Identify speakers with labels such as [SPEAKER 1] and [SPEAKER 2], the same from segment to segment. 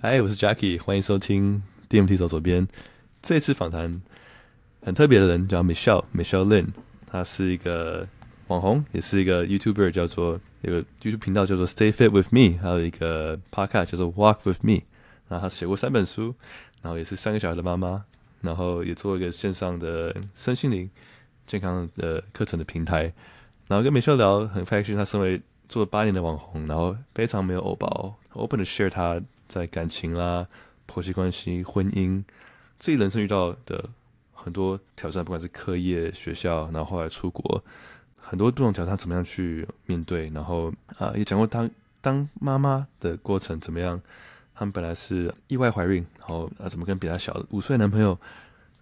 [SPEAKER 1] 嗨，我是 Jackie，欢迎收听 DMT 走左边。这次访谈很特别的人叫 Michelle Michelle Lin，他是一个网红，也是一个 YouTuber，叫做有个 YouTube 频道叫做 Stay Fit with Me，还有一个 Podcast 叫做 Walk with Me。然后他写过三本书，然后也是三个小孩的妈妈，然后也做一个线上的身心灵健康的课程的平台。然后跟 Michelle 聊很开心，他身为做了八年的网红，然后非常没有偶包，open to share 他。在感情啦、婆媳关系、婚姻，自己人生遇到的很多挑战，不管是课业、学校，然后后来出国，很多不同挑战，怎么样去面对？然后啊，也讲过当当妈妈的过程怎么样？他们本来是意外怀孕，然后啊，怎么跟比他小五岁男朋友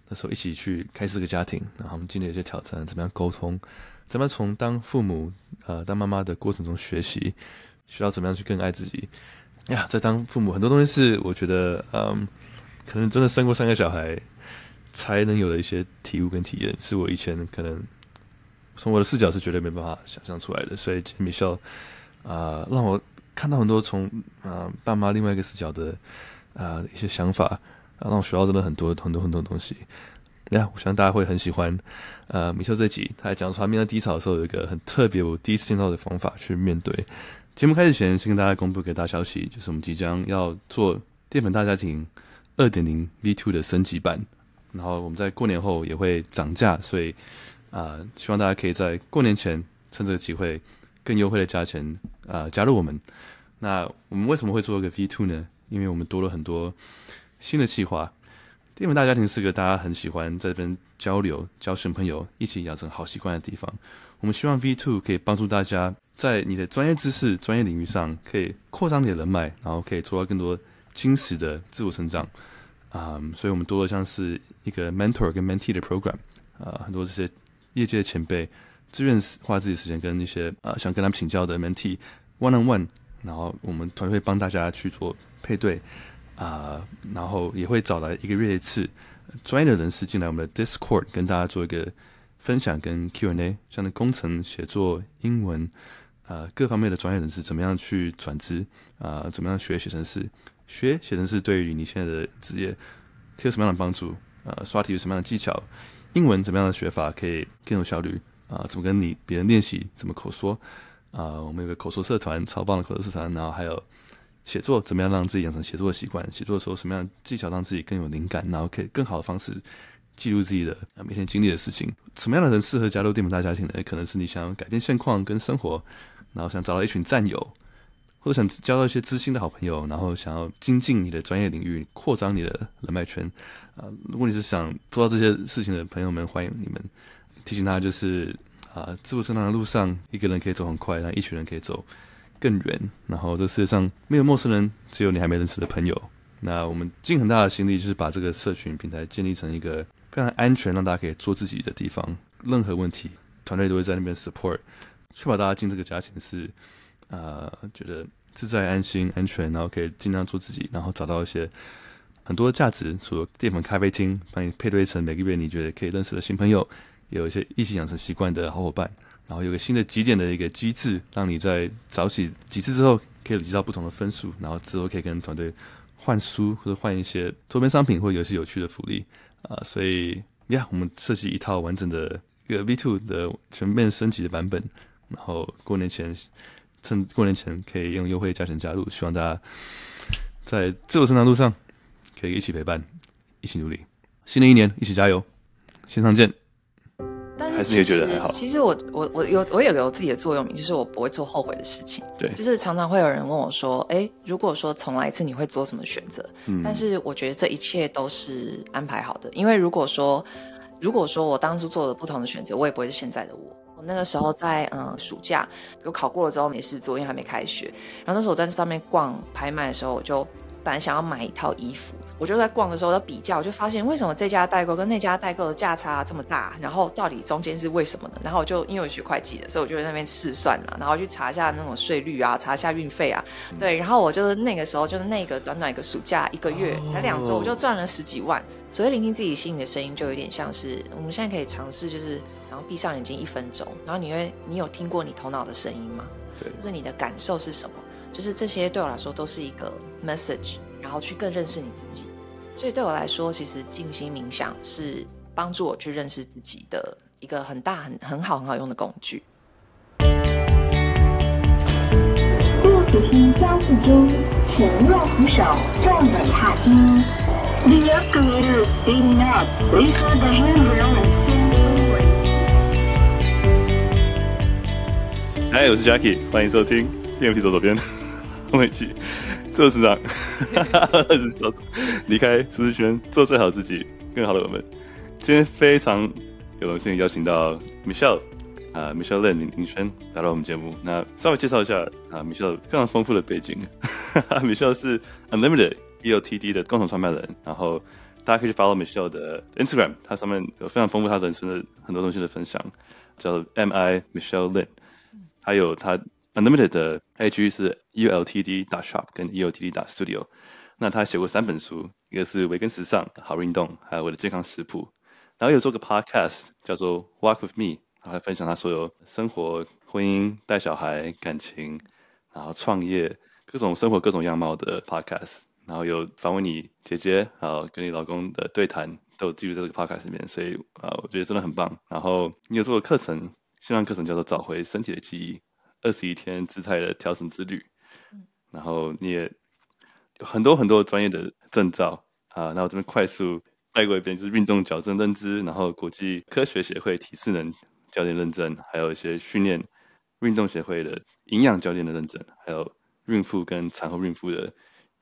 [SPEAKER 1] 那时候一起去开这个家庭？然后我们经历一些挑战，怎么样沟通？怎么从当父母呃当妈妈的过程中学习，学到怎么样去更爱自己？呀，在当父母，很多东西是我觉得，嗯，可能真的生过三个小孩才能有的一些体悟跟体验，是我以前可能从我的视角是绝对没办法想象出来的。所以 Michelle 啊，让我看到很多从啊爸妈另外一个视角的啊一些想法，啊，让我学到真的很多很多很多东西。呀，我相信大家会很喜欢。呃，Michelle 这集他还讲说他面对低潮的时候有一个很特别，我第一次听到的方法去面对。节目开始前，先跟大家公布一个大消息，就是我们即将要做淀粉大家庭二点零 V two 的升级版，然后我们在过年后也会涨价，所以啊、希望大家可以在过年前趁这个机会更优惠的价钱啊、加入我们。那我们为什么会做一个 V two 呢？因为我们多了很多新的计划。淀粉大家庭是个大家很喜欢在这边交流、交新朋友、一起养成好习惯的地方。我们希望 V two 可以帮助大家。在你的专业知识、专业领域上，可以扩张你的人脉，然后可以做到更多精实的自我成长。啊、嗯，所以我们多了像是一个 mentor 跟 mentee 的 program，啊、呃，很多这些业界的前辈自愿花自己时间跟一些啊、呃、想跟他们请教的 mentee one on one，然后我们团队会帮大家去做配对，啊、呃，然后也会找来一个月一次专业的人士进来我们的 Discord 跟大家做一个分享跟 Q&A，像那工程、写作、英文。呃，各方面的专业人士怎么样去转职？啊、呃，怎么样学写程式？学写程式对于你现在的职业，可以有什么样的帮助？呃，刷题有什么样的技巧？英文怎么样的学法可以更有效率？啊、怎么跟你别人练习？怎么口说？啊、我们有个口说社团，超棒的口说社团。然后还有写作，怎么样让自己养成写作的习惯？写作的时候什么样的技巧让自己更有灵感？然后可以更好的方式记录自己的每天经历的事情。什么样的人适合加入淀粉大家庭呢？可能是你想要改变现况跟生活。然后想找到一群战友，或者想交到一些知心的好朋友，然后想要精进你的专业领域，扩张你的人脉圈。啊、如果你是想做到这些事情的朋友们，欢迎你们。提醒大家，就是啊、自我成长的路上，一个人可以走很快，但一群人可以走更远。然后这世界上没有陌生人，只有你还没认识的朋友。那我们尽很大的心力，就是把这个社群平台建立成一个非常安全，让大家可以做自己的地方。任何问题，团队都会在那边 support。确保大家进这个家庭是，呃，觉得自在、安心、安全，然后可以尽量做自己，然后找到一些很多的价值。除了淀粉咖啡厅，帮你配对成每个月你觉得可以认识的新朋友，有一些一起养成习惯的好伙伴，然后有个新的集点的一个机制，让你在早起几次之后可以累积到不同的分数，然后之后可以跟团队换书或者换一些周边商品，或者有一些有趣的福利啊、所以呀，我们设计一套完整的一个 V2 的全面升级的版本。然后过年前，趁过年前可以用优惠价钱加入，希望大家在自我成长路上可以一起陪伴，一起努力。新的一年一起加油，线上见。
[SPEAKER 2] 但是其实，还是你觉得还好？其实我我我有我有个我自己的座右铭，就是我不会做后悔的事情。
[SPEAKER 1] 对，
[SPEAKER 2] 就是常常会有人问我说：“哎，如果说重来一次，你会做什么选择？”嗯，但是我觉得这一切都是安排好的，因为如果说如果说我当初做了不同的选择，我也不会是现在的我。我那个时候在嗯暑假，我考过了之后没事做，因为还没开学。然后那时候我在上面逛拍卖的时候，我就本来想要买一套衣服，我就在逛的时候在比较，我就发现为什么这家代购跟那家代购的价差这么大，然后到底中间是为什么呢？然后我就因为我学会计的，所以我就在那边试算嘛，然后去查一下那种税率啊，查一下运费啊，对。然后我就是那个时候就是那个短短一个暑假一个月才两周，我就赚了十几万。所以聆听自己心里的声音，就有点像是我们现在可以尝试，就是。然后闭上眼睛一分钟，然后你会，你有听过你头脑的声音吗？
[SPEAKER 1] 对，
[SPEAKER 2] 就是你的感受是什么？就是这些对我来说都是一个 message，然然后去更认识你自己。所以对我来说，其实静心冥想是帮助我去认识自己的一个很大、很很好、很好用的工具。
[SPEAKER 3] 第五梯加速中，请握扶手，站稳踏梯。The escalator is speeding up. Please hold the handrail and
[SPEAKER 1] 嗨，我是 Jacky，欢迎收听电扶梯走左边，我们一起做成长，离开舒适圈，做最好自己，更好的我们。今天非常有荣幸邀请到 Michelle 啊、，Michelle Lin 林林轩来到我们节目。那稍微介绍一下啊、，Michelle 非常丰富的背景。Michelle 是 Unlimited EOTD 的共同创办人，然后大家可以去 follow Michelle 的 Instagram，它上面有非常丰富他人生的很多东西的分享，叫 MI Michelle Lin。还有他 Unlimited 的 IG 是 ULTD 打 shop 跟 EOTD 打 studio。那他写过三本书，一个是维根时尚、好运动，还有我的健康食谱。然后有做个 podcast 叫做 Walk with Me，然后还分享他所有生活、婚姻、带小孩、感情，然后创业各种生活各种样貌的 podcast。然后有访问你姐姐，还有跟你老公的对谈，都记录在这个 podcast 里面。所以啊，我觉得真的很棒。然后你有做个课程，线上课程叫做找回身体的记忆，二十一天姿态的调整之旅。嗯然后你也有很多很多专业的证照啊，那我这边快速。带过一遍就是运动矫正认知，然后国际科学协会体适能教练认证，还有一些训练运动协会的营养教练的认证，还有孕妇跟产后孕妇的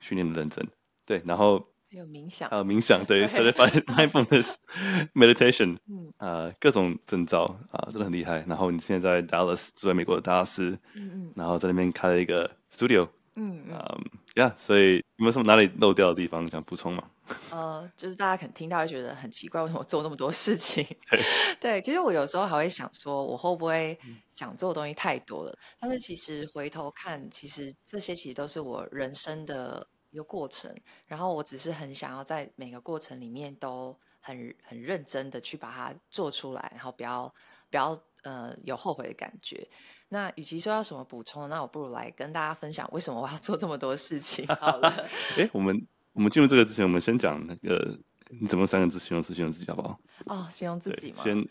[SPEAKER 1] 训练的认证。对，然后
[SPEAKER 2] 还有冥想，
[SPEAKER 1] 还有冥想，对，Certified Mindfulness Meditation，嗯，啊，各种证照啊，真的很厉害。然后你现在在 Dallas，住在美国的达拉斯，嗯嗯，然后在那边开了一个 studio，嗯嗯，啊，呀，所以有没有什么哪里漏掉的地方想补充吗？
[SPEAKER 2] 呃，就是大家可能听到会觉得很奇怪，为什么我做那么多事情？
[SPEAKER 1] 对，
[SPEAKER 2] 对，其实我有时候还会想说，我会不会想做的东西太多了？但是其实回头看，其实这些其实都是我人生的一个过程。然后我只是很想要在每个过程里面都很很认真的去把它做出来，然后不要不要呃有后悔的感觉。那与其说要什么补充，那我不如来跟大家分享为什么我要做这么多事情。好了，
[SPEAKER 1] 哎，我们。我们进入这个之前，我们先讲那个你怎么三个字形容词形容自己好不好？
[SPEAKER 2] 哦，形容自己吗？
[SPEAKER 1] 先，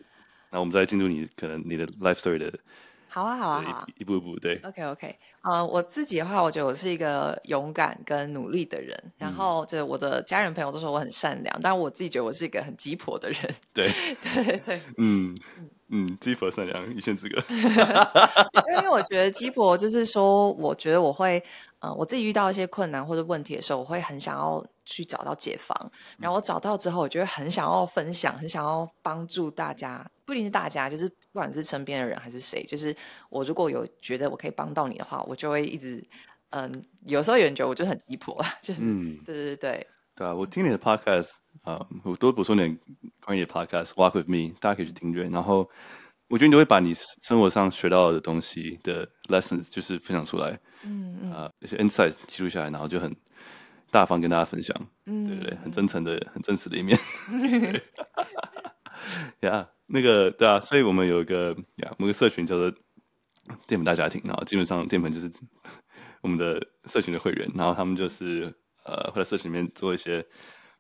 [SPEAKER 1] 那我们再进入你可能你的 life story 的。
[SPEAKER 2] 好啊，好啊，好啊，
[SPEAKER 1] 一步一步对。
[SPEAKER 2] OK，OK，呃，我自己的话，我觉得我是一个勇敢跟努力的人。然后，就我的家人朋友都说我很善良，但我自己觉得我是一个很鸡婆的人。
[SPEAKER 1] 对，
[SPEAKER 2] 对对，
[SPEAKER 1] 嗯嗯，鸡婆善良一线之隔。
[SPEAKER 2] 因为我觉得鸡婆就是说，我觉得我会。呃，我自己遇到一些困难或者问题的时候，我会很想要去找到解方。然后我找到之后，我就会很想要分享，很想要帮助大家，不一定是大家，就是不管是身边的人还是谁，就是我如果有觉得我可以帮到你的话，我就会一直，嗯，有时候有人觉得我就很鸡婆，就是，嗯，对对对
[SPEAKER 1] 对啊，我听你的 podcast 啊，我多补充点关于你的 podcast Walk with Me，大家可以去订阅。然后。我觉得你会把你生活上学到的东西的 lessons 就是分享出来，嗯嗯，啊，一些 insights 记录下来，然后就很大方跟大家分享，嗯，对对对，很真诚的、很真实的一面。呀，yeah, 那个对啊，所以我们有一个呀，我们有个社群叫做淀粉大家庭，然后基本上淀粉就是我们的社群的会员，然后他们就是呃会在社群里面做一些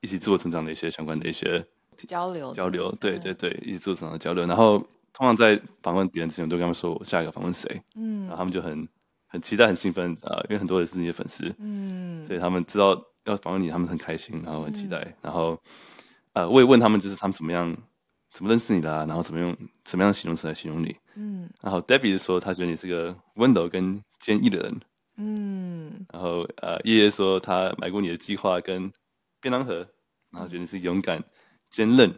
[SPEAKER 1] 一起自我成长的一些相关的一些
[SPEAKER 2] 交流
[SPEAKER 1] 交流，对对对，一起自我成长的交流，然后。通常在访问别人之前，我都跟他们说我下一个访问谁，嗯，然后他们就很很期待、很兴奋啊、呃，因为很多人是你的粉丝，嗯，所以他们知道要访问你，他们很开心，然后很期待，嗯、然后呃，我也问他们，就是他们怎么样怎么认识你的、啊，然后怎么用什么样的形容词来形容你，嗯，然后 Debbie 是说他觉得你是个温柔跟坚毅的人，嗯，然后呃，叶叶说他买过你的计划跟便当盒，然后觉得你是勇敢、坚韧、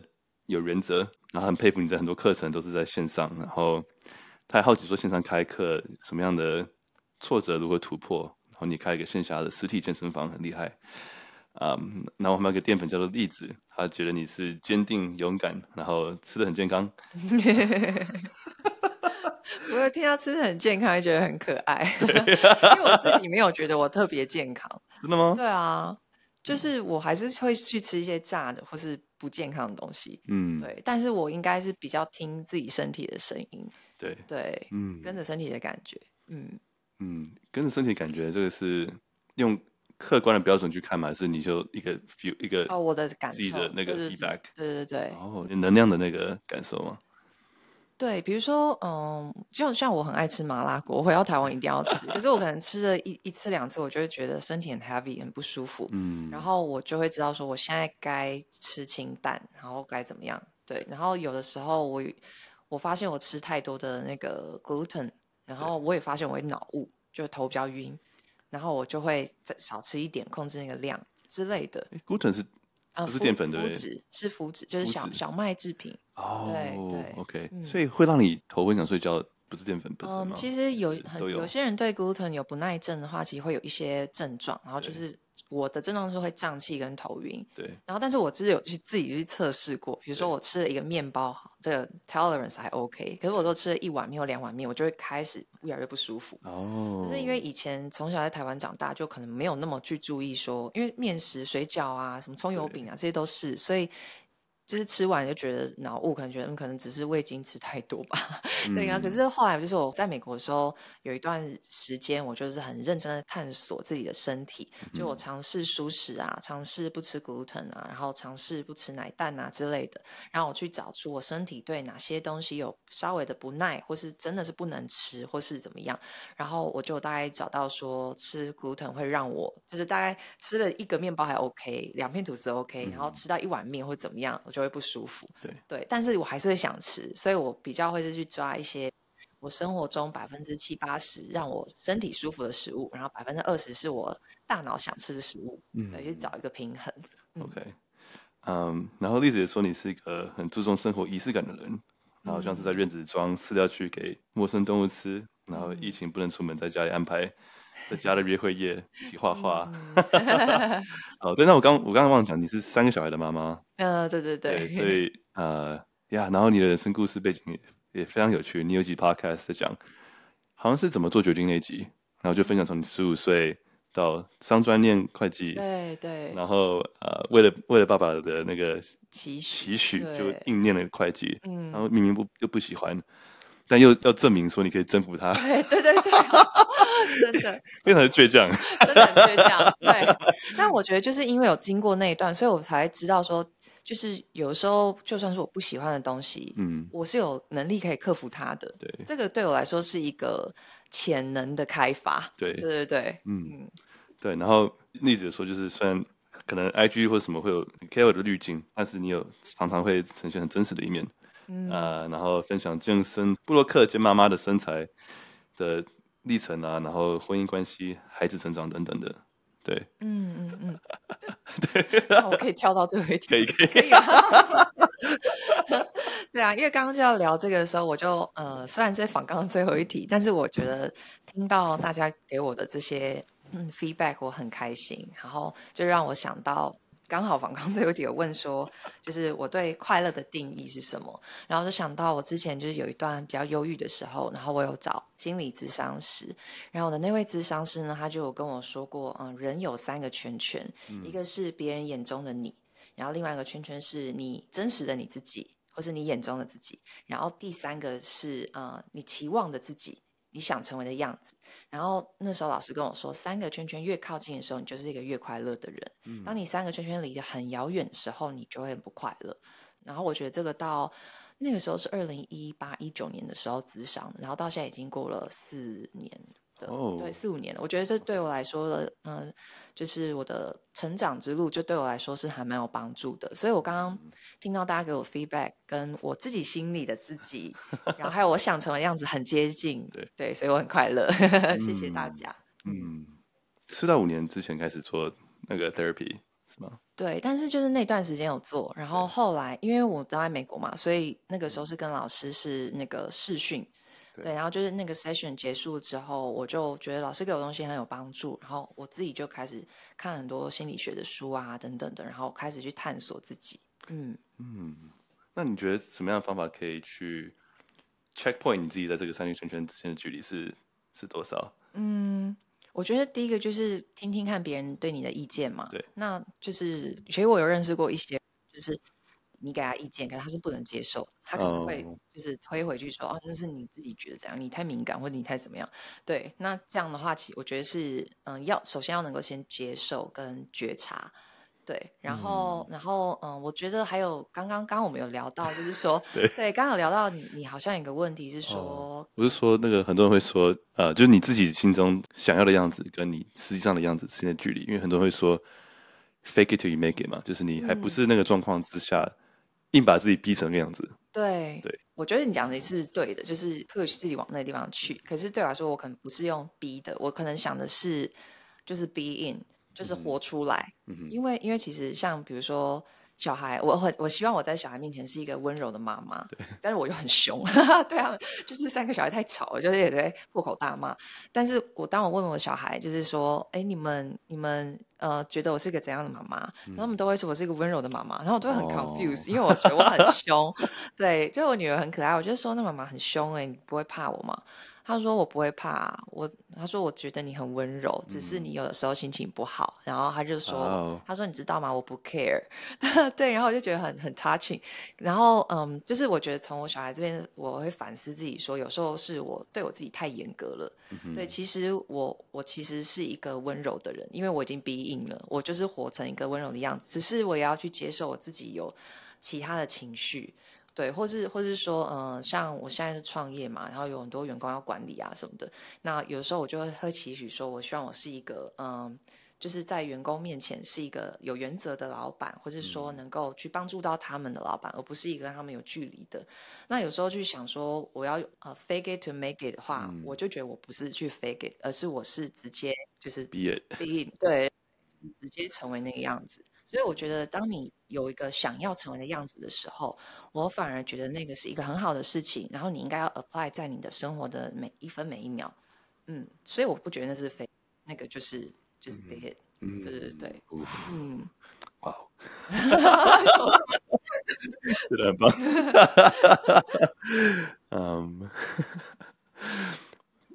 [SPEAKER 1] 有原则。然后很佩服你的很多课程都是在线上，然后他还好奇说线上开课什么样的挫折如何突破，然后你开一个线下的实体健身房很厉害，啊、um，然后我们有个淀粉叫做栗子，他觉得你是坚定勇敢，然后吃的很健康。
[SPEAKER 2] 我有听到吃的很健康，也觉得很可爱，因为我自己没有觉得我特别健康。
[SPEAKER 1] 真的吗？
[SPEAKER 2] 对啊。就是我还是会去吃一些炸的或是不健康的东西，嗯，对。但是我应该是比较听自己身体的声音，
[SPEAKER 1] 对
[SPEAKER 2] 对，嗯，跟着身体的感觉，嗯
[SPEAKER 1] 嗯，跟着身体感觉，这个是用客观的标准去看嘛？还是你就一个 feel 一个
[SPEAKER 2] 哦，我的感受，
[SPEAKER 1] 自己的那个 feedback，
[SPEAKER 2] 对对对，对，
[SPEAKER 1] 哦，能量的那个感受吗？
[SPEAKER 2] 对，比如说，嗯，就像我很爱吃麻辣锅，我回到台湾一定要吃。可是我可能吃了一一次两次，我就会觉得身体很 heavy，很不舒服。嗯，然后我就会知道说，我现在该吃清淡，然后该怎么样。对，然后有的时候我我发现我吃太多的那个 gluten，然后我也发现我会脑雾，就头比较晕，然后我就会再少吃一点，控制那个量之类的。
[SPEAKER 1] gluten 是。不是淀粉对不
[SPEAKER 2] 对？是麸质，就是小小麦制品。
[SPEAKER 1] 哦，
[SPEAKER 2] 对对
[SPEAKER 1] ，OK，所以会让你头昏想睡觉，不是淀粉本身吗？
[SPEAKER 2] 嗯，其实有很有些人对 gluten 有不耐症的话，其实会有一些症状，然后就是。我的症状是会胀气跟头晕，对。然后，但是我就是有去自己去测试过，比如说我吃了一个面包，这个 tolerance 还 OK。可是我都吃了一碗面或两碗面，我就会开始越来越不舒服。哦。可是因为以前从小在台湾长大，就可能没有那么去注意说，因为面食、水饺啊、什么葱油饼啊，这些都是，所以。就是吃完就觉得脑雾，可能觉得可能只是味精吃太多吧，嗯、对啊。可是后来就是我在美国的时候，有一段时间我就是很认真的探索自己的身体，就我尝试素食啊，尝试不吃 gluten 啊，然后尝试不吃奶蛋啊之类的，然后我去找出我身体对哪些东西有稍微的不耐，或是真的是不能吃，或是怎么样。然后我就大概找到说吃 gluten 会让我就是大概吃了一个面包还 OK，两片吐司 OK，然后吃到一碗面或怎么样，我就会不舒服，对。对，但是我还是会想吃，所以我比较会是去抓一些我生活中百分之七八十让我身体舒服的食物，然后百分之二十是我大脑想吃的食物，嗯，对，去找一个平衡。
[SPEAKER 1] OK，嗯，um, 然后丽子也说你是一个很注重生活仪式感的人，然后像是在院子装饲料去给陌生动物吃，然后疫情不能出门，在家里安排。在家的约会夜，一起画画。哦，对，那我刚我刚刚忘了讲，你是三个小孩的妈妈。
[SPEAKER 2] 嗯，对对对。
[SPEAKER 1] 对，所 以呃呀，然后你的人生故事背景也非常有趣。你有几 podcast 在讲，好像是怎么做决定那集，然后就分享从你十五岁到商专念会计，
[SPEAKER 2] 对对。
[SPEAKER 1] 然后呃，为了为了爸爸的那个
[SPEAKER 2] 期
[SPEAKER 1] 期许，就硬念了会计。嗯。然后明明不又不喜欢，但又要证明说你可以征服他。
[SPEAKER 2] 对对对对。真的
[SPEAKER 1] 非常的倔强，
[SPEAKER 2] 真的很倔强。对，但我觉得就是因为有经过那一段，所以我才知道说，就是有时候就算是我不喜欢的东西，嗯，我是有能力可以克服它的。对，这个对我来说是一个潜能的开发。对，对对对，
[SPEAKER 1] 嗯，对。然后例子说，就是虽然可能 IG 或什么会有 KOL 的滤镜，但是你有常常会呈现很真实的一面。嗯啊、呃，然后分享健身、布洛克兼妈妈的身材的。历程啊，然后婚姻关系、孩子成长等等的，对，嗯嗯嗯，
[SPEAKER 2] 对，那我可以跳到最后一题，
[SPEAKER 1] 可以可以，
[SPEAKER 2] 可以啊，对啊，因为刚刚就要聊这个的时候，我就呃，虽然是访刚刚最后一题，但是我觉得听到大家给我的这些嗯 feedback，我很开心，然后就让我想到。刚好访刚最后一题有问说，就是我对快乐的定义是什么？然后就想到我之前就是有一段比较忧郁的时候，然后我有找心理咨商师，然后我的那位咨商师呢，他就有跟我说过，嗯，人有三个圈圈，嗯、一个是别人眼中的你，然后另外一个圈圈是你真实的你自己，或是你眼中的自己，然后第三个是呃你期望的自己。你想成为的样子，然后那时候老师跟我说，三个圈圈越靠近的时候，你就是一个越快乐的人。嗯。当你三个圈圈离得很遥远的时候，你就会很不快乐。然后我觉得这个到那个时候是二零一八一九年的时候咨商，然后到现在已经过了四年。哦，对，四五年了。我觉得这对我来说的，嗯、呃，就是我的成长之路，就对我来说是还蛮有帮助的。所以我刚刚听到大家给我 feedback，跟我自己心里的自己，然后还有我想成为的样子很接近，对对，所以我很快乐。嗯、谢谢大家。
[SPEAKER 1] 嗯，四到五年之前开始做那个 therapy 是吗？
[SPEAKER 2] 对，但是就是那段时间有做，然后后来因为我都在美国嘛，所以那个时候是跟老师是那个视讯。对，然后就是那个 session 结束之后，我就觉得老师给我东西很有帮助，然后我自己就开始看很多心理学的书啊，等等的，然后开始去探索自己。嗯嗯，
[SPEAKER 1] 那你觉得什么样的方法可以去 check point 你自己在这个三个圈圈之间的距离是是多少？
[SPEAKER 2] 嗯，我觉得第一个就是听听看别人对你的意见嘛。对，那就是其实我有认识过一些，就是。你给他意见，可是他是不能接受，他可能会就是推回去说，哦，那是你自己觉得怎样，你太敏感或者你太怎么样。对，那这样的话，其实我觉得是，嗯，要首先要能够先接受跟觉察。对，然后，嗯、然后，嗯，我觉得还有刚刚刚我们有聊到，就是说，对，对，刚刚有聊到你，你好像有个问题是说，
[SPEAKER 1] 哦、我是说那个很多人会说，呃，就是你自己心中想要的样子跟你实际上的样子之间的距离，因为很多人会说，fake it till you make it 嘛，就是你还不是那个状况之下，嗯、硬把自己逼成那样子。
[SPEAKER 2] 对，
[SPEAKER 1] 对，
[SPEAKER 2] 我觉得你讲的是对的，就是 push 自己往那个地方去。可是对我来说，我可能不是用逼的，我可能想的是，就是 be in。就是活出来，嗯、因为因为其实像比如说小孩，我很我希望我在小孩面前是一个温柔的妈妈，但是我又很凶，对啊，就是三个小孩太吵了，就是也在破口大骂。但是我当我问我小孩，就是说，哎，你们你们呃觉得我是一个怎样的妈妈？嗯、然后他们都会说我是一个温柔的妈妈，然后我都会很 confused，、哦、因为我觉得我很 凶。对，就我女儿很可爱，我就说那妈妈很凶哎、欸，你不会怕我吗？他说我不会怕我，他说我觉得你很温柔，只是你有的时候心情不好。然后他就说，oh. 他说你知道吗？我不 care，对。然后我就觉得很很 touching。然后嗯，就是我觉得从我小孩这边，我会反思自己，说有时候是我对我自己太严格了。Mm hmm. 对，其实我我其实是一个温柔的人，因为我已经 be in 了，我就是活成一个温柔的样子。只是我也要去接受我自己有其他的情绪。对，或是或是说，嗯、呃，像我现在是创业嘛，然后有很多员工要管理啊什么的。那有时候我就会会期许说，我希望我是一个，嗯、呃，就是在员工面前是一个有原则的老板，或是说能够去帮助到他们的老板，而不是一个跟他们有距离的。那有时候去想说，我要呃 fake it to make it 的话，嗯、我就觉得我不是去 fake it，而是我是直接就是
[SPEAKER 1] be it，
[SPEAKER 2] 对，直接成为那个样子。所以我觉得，当你有一个想要成为的样子的时候，我反而觉得那个是一个很好的事情。然后你应该要 apply 在你的生活的每一分每一秒。嗯，所以我不觉得那是 fake，那个就是就是 fake it。嗯，对对对。嗯，哇，
[SPEAKER 1] 真的很棒。嗯，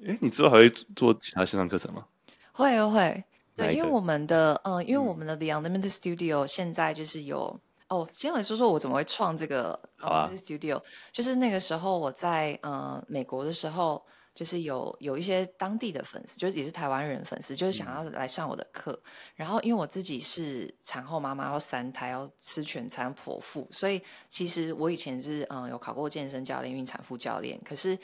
[SPEAKER 1] 哎，你之后还会做其他线上课程吗？
[SPEAKER 2] 会会。对，因为我们的嗯，因为我们的 The Unlimited Studio 现在就是有、嗯、哦，先来说说我怎么会创这个 Unlimited Studio，、啊、就是那个时候我在嗯美国的时候，就是有有一些当地的粉丝，就是也是台湾人粉丝，就是想要来上我的课。嗯、然后因为我自己是产后妈妈，要三胎，要吃全餐剖腹，所以其实我以前是嗯有考过健身教练、孕产妇教练，可是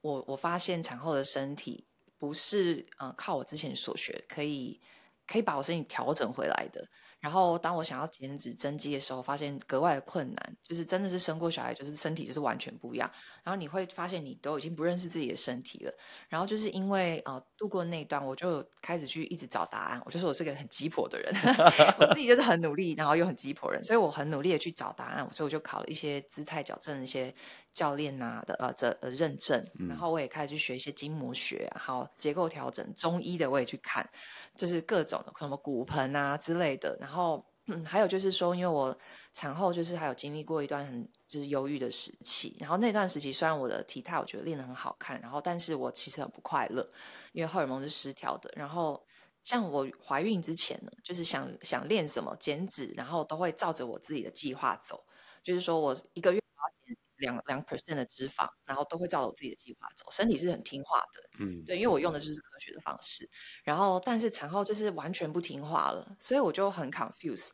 [SPEAKER 2] 我我发现产后的身体不是嗯靠我之前所学可以。可以把我身体调整回来的。然后，当我想要减脂增肌的时候，发现格外的困难，就是真的是生过小孩，就是身体就是完全不一样。然后你会发现，你都已经不认识自己的身体了。然后就是因为呃度过那一段，我就开始去一直找答案。我就说我是个很鸡婆的人，我自己就是很努力，然后又很鸡婆人，所以我很努力的去找答案。所以我就考了一些姿态矫正一些教练呐的呃这呃认证，然后我也开始去学一些筋膜学，好结构调整，中医的我也去看。就是各种的什么骨盆啊之类的，然后、嗯、还有就是说，因为我产后就是还有经历过一段很就是忧郁的时期，然后那段时期虽然我的体态我觉得练得很好看，然后但是我其实很不快乐，因为荷尔蒙是失调的。然后像我怀孕之前呢，就是想想练什么减脂，然后都会照着我自己的计划走，就是说我一个月。两两 percent 的脂肪，然后都会照着我自己的计划走，身体是很听话的，嗯，对，因为我用的就是科学的方式，然后但是产后就是完全不听话了，所以我就很 confused，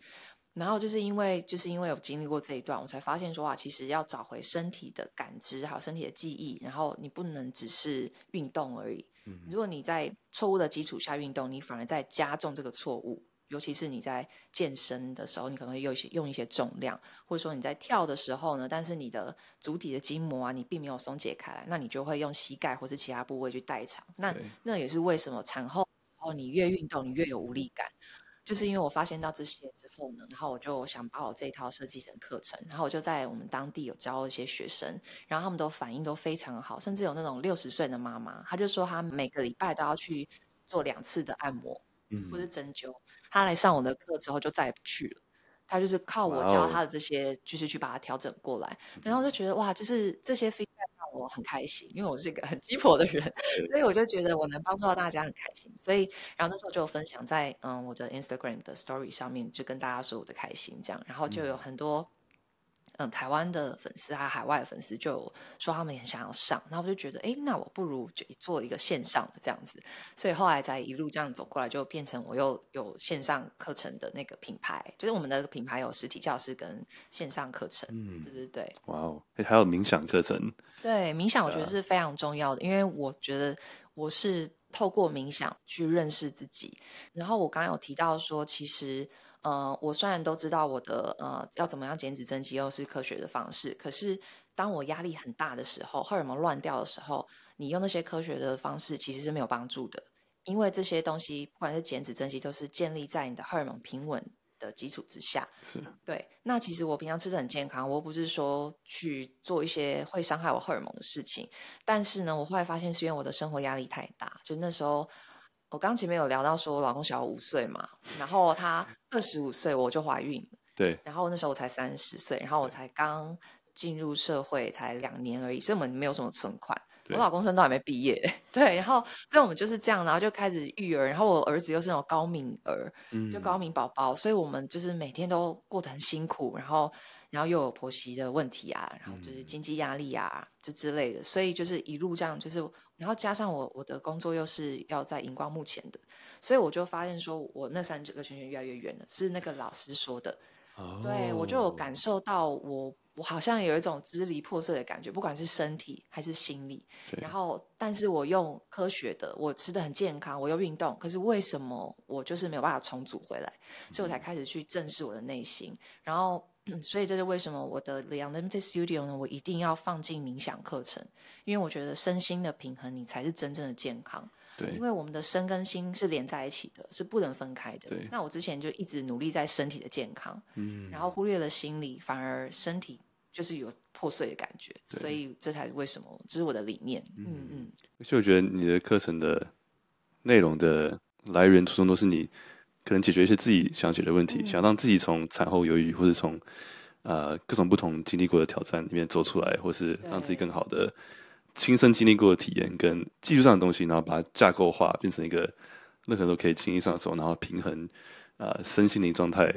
[SPEAKER 2] 然后就是因为就是因为有经历过这一段，我才发现说啊，其实要找回身体的感知，还有身体的记忆，然后你不能只是运动而已，嗯，如果你在错误的基础下运动，你反而在加重这个错误。尤其是你在健身的时候，你可能会用一些用一些重量，或者说你在跳的时候呢，但是你的足底的筋膜啊，你并没有松解开来，那你就会用膝盖或是其他部位去代偿。那那也是为什么产后后你越运动你越有无力感，就是因为我发现到这些之后呢，然后我就想把我这一套设计成课程，然后我就在我们当地有教一些学生，然后他们都反应都非常好，甚至有那种六十岁的妈妈，她就说她每个礼拜都要去做两次的按摩，嗯，或是针灸。他来上我的课之后就再也不去了，他就是靠我教他的这些，就是去把它调整过来。然后就觉得哇，就是这些 feedback 让我很开心，因为我是一个很鸡婆的人，所以我就觉得我能帮助到大家很开心。所以，然后那时候就分享在嗯我的 Instagram 的 Story 上面，就跟大家说我的开心这样。然后就有很多嗯，台湾的粉丝还有海外的粉丝就说他们也想要上，然后我就觉得，哎，那我不如就做一个线上的这样子，所以后来才一路这样走过来，就变成我又有线上课程的那个品牌，就是我们的品牌有实体教室跟线上课程，嗯，对对对。哇
[SPEAKER 1] 哦，还有冥想课程。
[SPEAKER 2] 对，冥想我觉得是非常重要的，因为我觉得我是透过冥想去认识自己，然后我刚刚有提到说，其实。呃，我虽然都知道我的呃要怎么样减脂增肌又是科学的方式，可是当我压力很大的时候，荷尔蒙乱掉的时候，你用那些科学的方式其实是没有帮助的，因为这些东西不管是减脂增肌，都是建立在你的荷尔蒙平稳的基础之下。
[SPEAKER 1] 是，
[SPEAKER 2] 对。那其实我平常吃的很健康，我不是说去做一些会伤害我荷尔蒙的事情，但是呢，我后来发现是因为我的生活压力太大，就那时候。我刚前面有聊到说，我老公小我五岁嘛，然后他二十五岁我就怀孕了，
[SPEAKER 1] 对，
[SPEAKER 2] 然后那时候我才三十岁，然后我才刚进入社会才两年而已，所以我们没有什么存款，我老公生都还没毕业，对，然后所以我们就是这样，然后就开始育儿，然后我儿子又是那种高敏儿，就高敏宝宝，所以我们就是每天都过得很辛苦，然后。然后又有婆媳的问题啊，然后就是经济压力啊，这、嗯、之类的，所以就是一路这样，就是然后加上我我的工作又是要在荧光幕前的，所以我就发现说，我那三个圈圈越来越远了，是那个老师说的，哦、对我就有感受到我我好像有一种支离破碎的感觉，不管是身体还是心理，然后但是我用科学的，我吃的很健康，我又运动，可是为什么我就是没有办法重组回来？所以我才开始去正视我的内心，然后。嗯、所以这是为什么我的 The Unlimited Studio 呢？我一定要放进冥想课程，因为我觉得身心的平衡，你才是真正的健康。
[SPEAKER 1] 对，
[SPEAKER 2] 因为我们的身跟心是连在一起的，是不能分开的。
[SPEAKER 1] 对。
[SPEAKER 2] 那我之前就一直努力在身体的健康，嗯，然后忽略了心理，反而身体就是有破碎的感觉。对所以这才是为什么，这是我的理念。嗯嗯。嗯，
[SPEAKER 1] 所以我觉得你的课程的内容的来源初衷都是你。可能解决一些自己想解决的问题，嗯、想让自己从产后忧郁或者从呃各种不同经历过的挑战里面走出来，或是让自己更好的亲身经历过的体验跟技术上的东西，然后把它架构化，变成一个任何人都可以轻易上手，然后平衡呃身心灵状态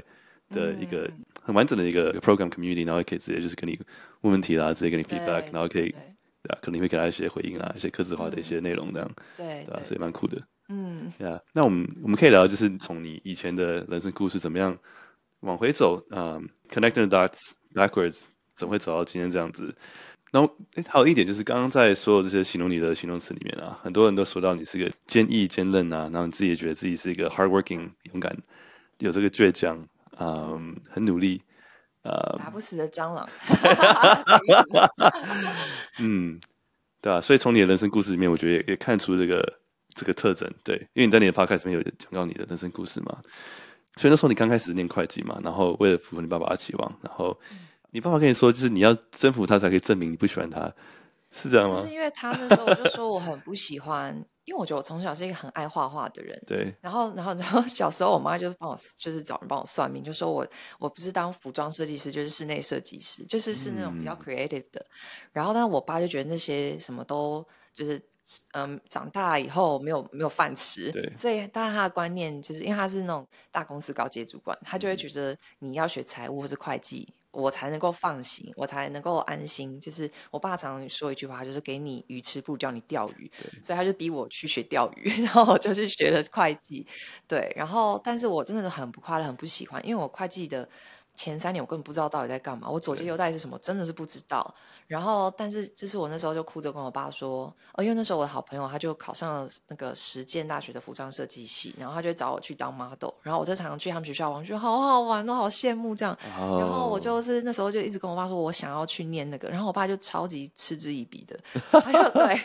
[SPEAKER 1] 的一个很完整的一个 program community，然后也可以直接就是跟你问问题啦，直接给你 feedback，然后可以对，可能会给他一些回应啊，一些客制化的一些内容
[SPEAKER 2] 这
[SPEAKER 1] 样，对？所以蛮酷的。
[SPEAKER 2] 嗯，
[SPEAKER 1] 呀那我们我们可以聊，就是从你以前的人生故事怎么样往回走，嗯、um,，connecting the dots backwards，怎么会走到今天这样子？然后，哎，还有一点就是，刚刚在所有这些形容你的形容词里面啊，很多人都说到你是个坚毅坚韧啊，然后你自己也觉得自己是一个 hardworking 勇敢，有这个倔强，嗯，很努力，呃、嗯，
[SPEAKER 2] 打不死的蟑螂，
[SPEAKER 1] 嗯，对啊，所以从你的人生故事里面，我觉得也也看出这个。这个特征，对，因为你在你的 podcast 里面有讲到你的人生故事嘛，所以那时候你刚开始念会计嘛，然后为了符合你爸爸的期望，然后你爸爸跟你说，就是你要征服他才可以证明你不喜欢他，是这样吗？
[SPEAKER 2] 就是因为他那时候我就说我很不喜欢，因为我觉得我从小是一个很爱画画的人，
[SPEAKER 1] 对，
[SPEAKER 2] 然后然后 然后小时候我妈就帮我就是找人帮我算命，就说我我不是当服装设计师就是室内设计师，就是是那种比较 creative 的，嗯、然后但，我爸就觉得那些什么都就是。嗯，长大以后没有没有饭吃，
[SPEAKER 1] 对
[SPEAKER 2] 所以当然他的观念就是因为他是那种大公司高阶主管，他就会觉得你要学财务或是会计，我才能够放心，我才能够安心。就是我爸常常说一句话，就是给你鱼吃不如教你钓鱼，对所以他就逼我去学钓鱼，然后我就去学了会计。对，然后但是我真的很不快乐，很不喜欢，因为我会计的。前三年我根本不知道到底在干嘛，我左接右带是什么，真的是不知道。然后，但是就是我那时候就哭着跟我爸说，哦，因为那时候我的好朋友他就考上了那个实践大学的服装设计系，然后他就找我去当 model，然后我就常常去他们学校玩，我觉得好好玩哦，好羡慕这样。Oh. 然后我就是那时候就一直跟我爸说，我想要去念那个，然后我爸就超级嗤之以鼻的，他就 对，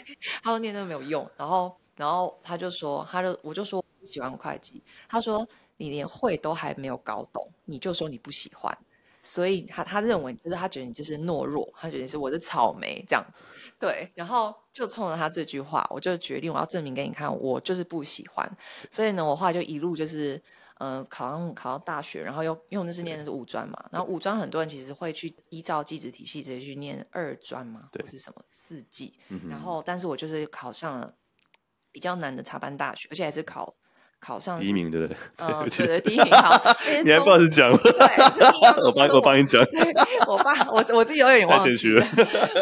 [SPEAKER 2] 他说念那个没有用。然后，然后他就说，他就我就说不喜欢会计，他说。你连会都还没有搞懂，你就说你不喜欢，所以他他认为就是他觉得你就是懦弱，他觉得你是我是草莓这样子，对，然后就冲着他这句话，我就决定我要证明给你看，我就是不喜欢，所以呢，我后来就一路就是嗯、呃、考上考到大学，然后又因为那是念的是五专嘛，然后五专很多人其实会去依照技职体系直接去念二专嘛，对或是什么四技，嗯、然后但是我就是考上了比较难的插班大学，而且还是考。考上
[SPEAKER 1] 第一名，对不对？
[SPEAKER 2] 嗯，对对，第一名好。
[SPEAKER 1] 你还不好意思讲？对，我帮我帮你讲。
[SPEAKER 2] 我爸，我我自己有点忘记
[SPEAKER 1] 了，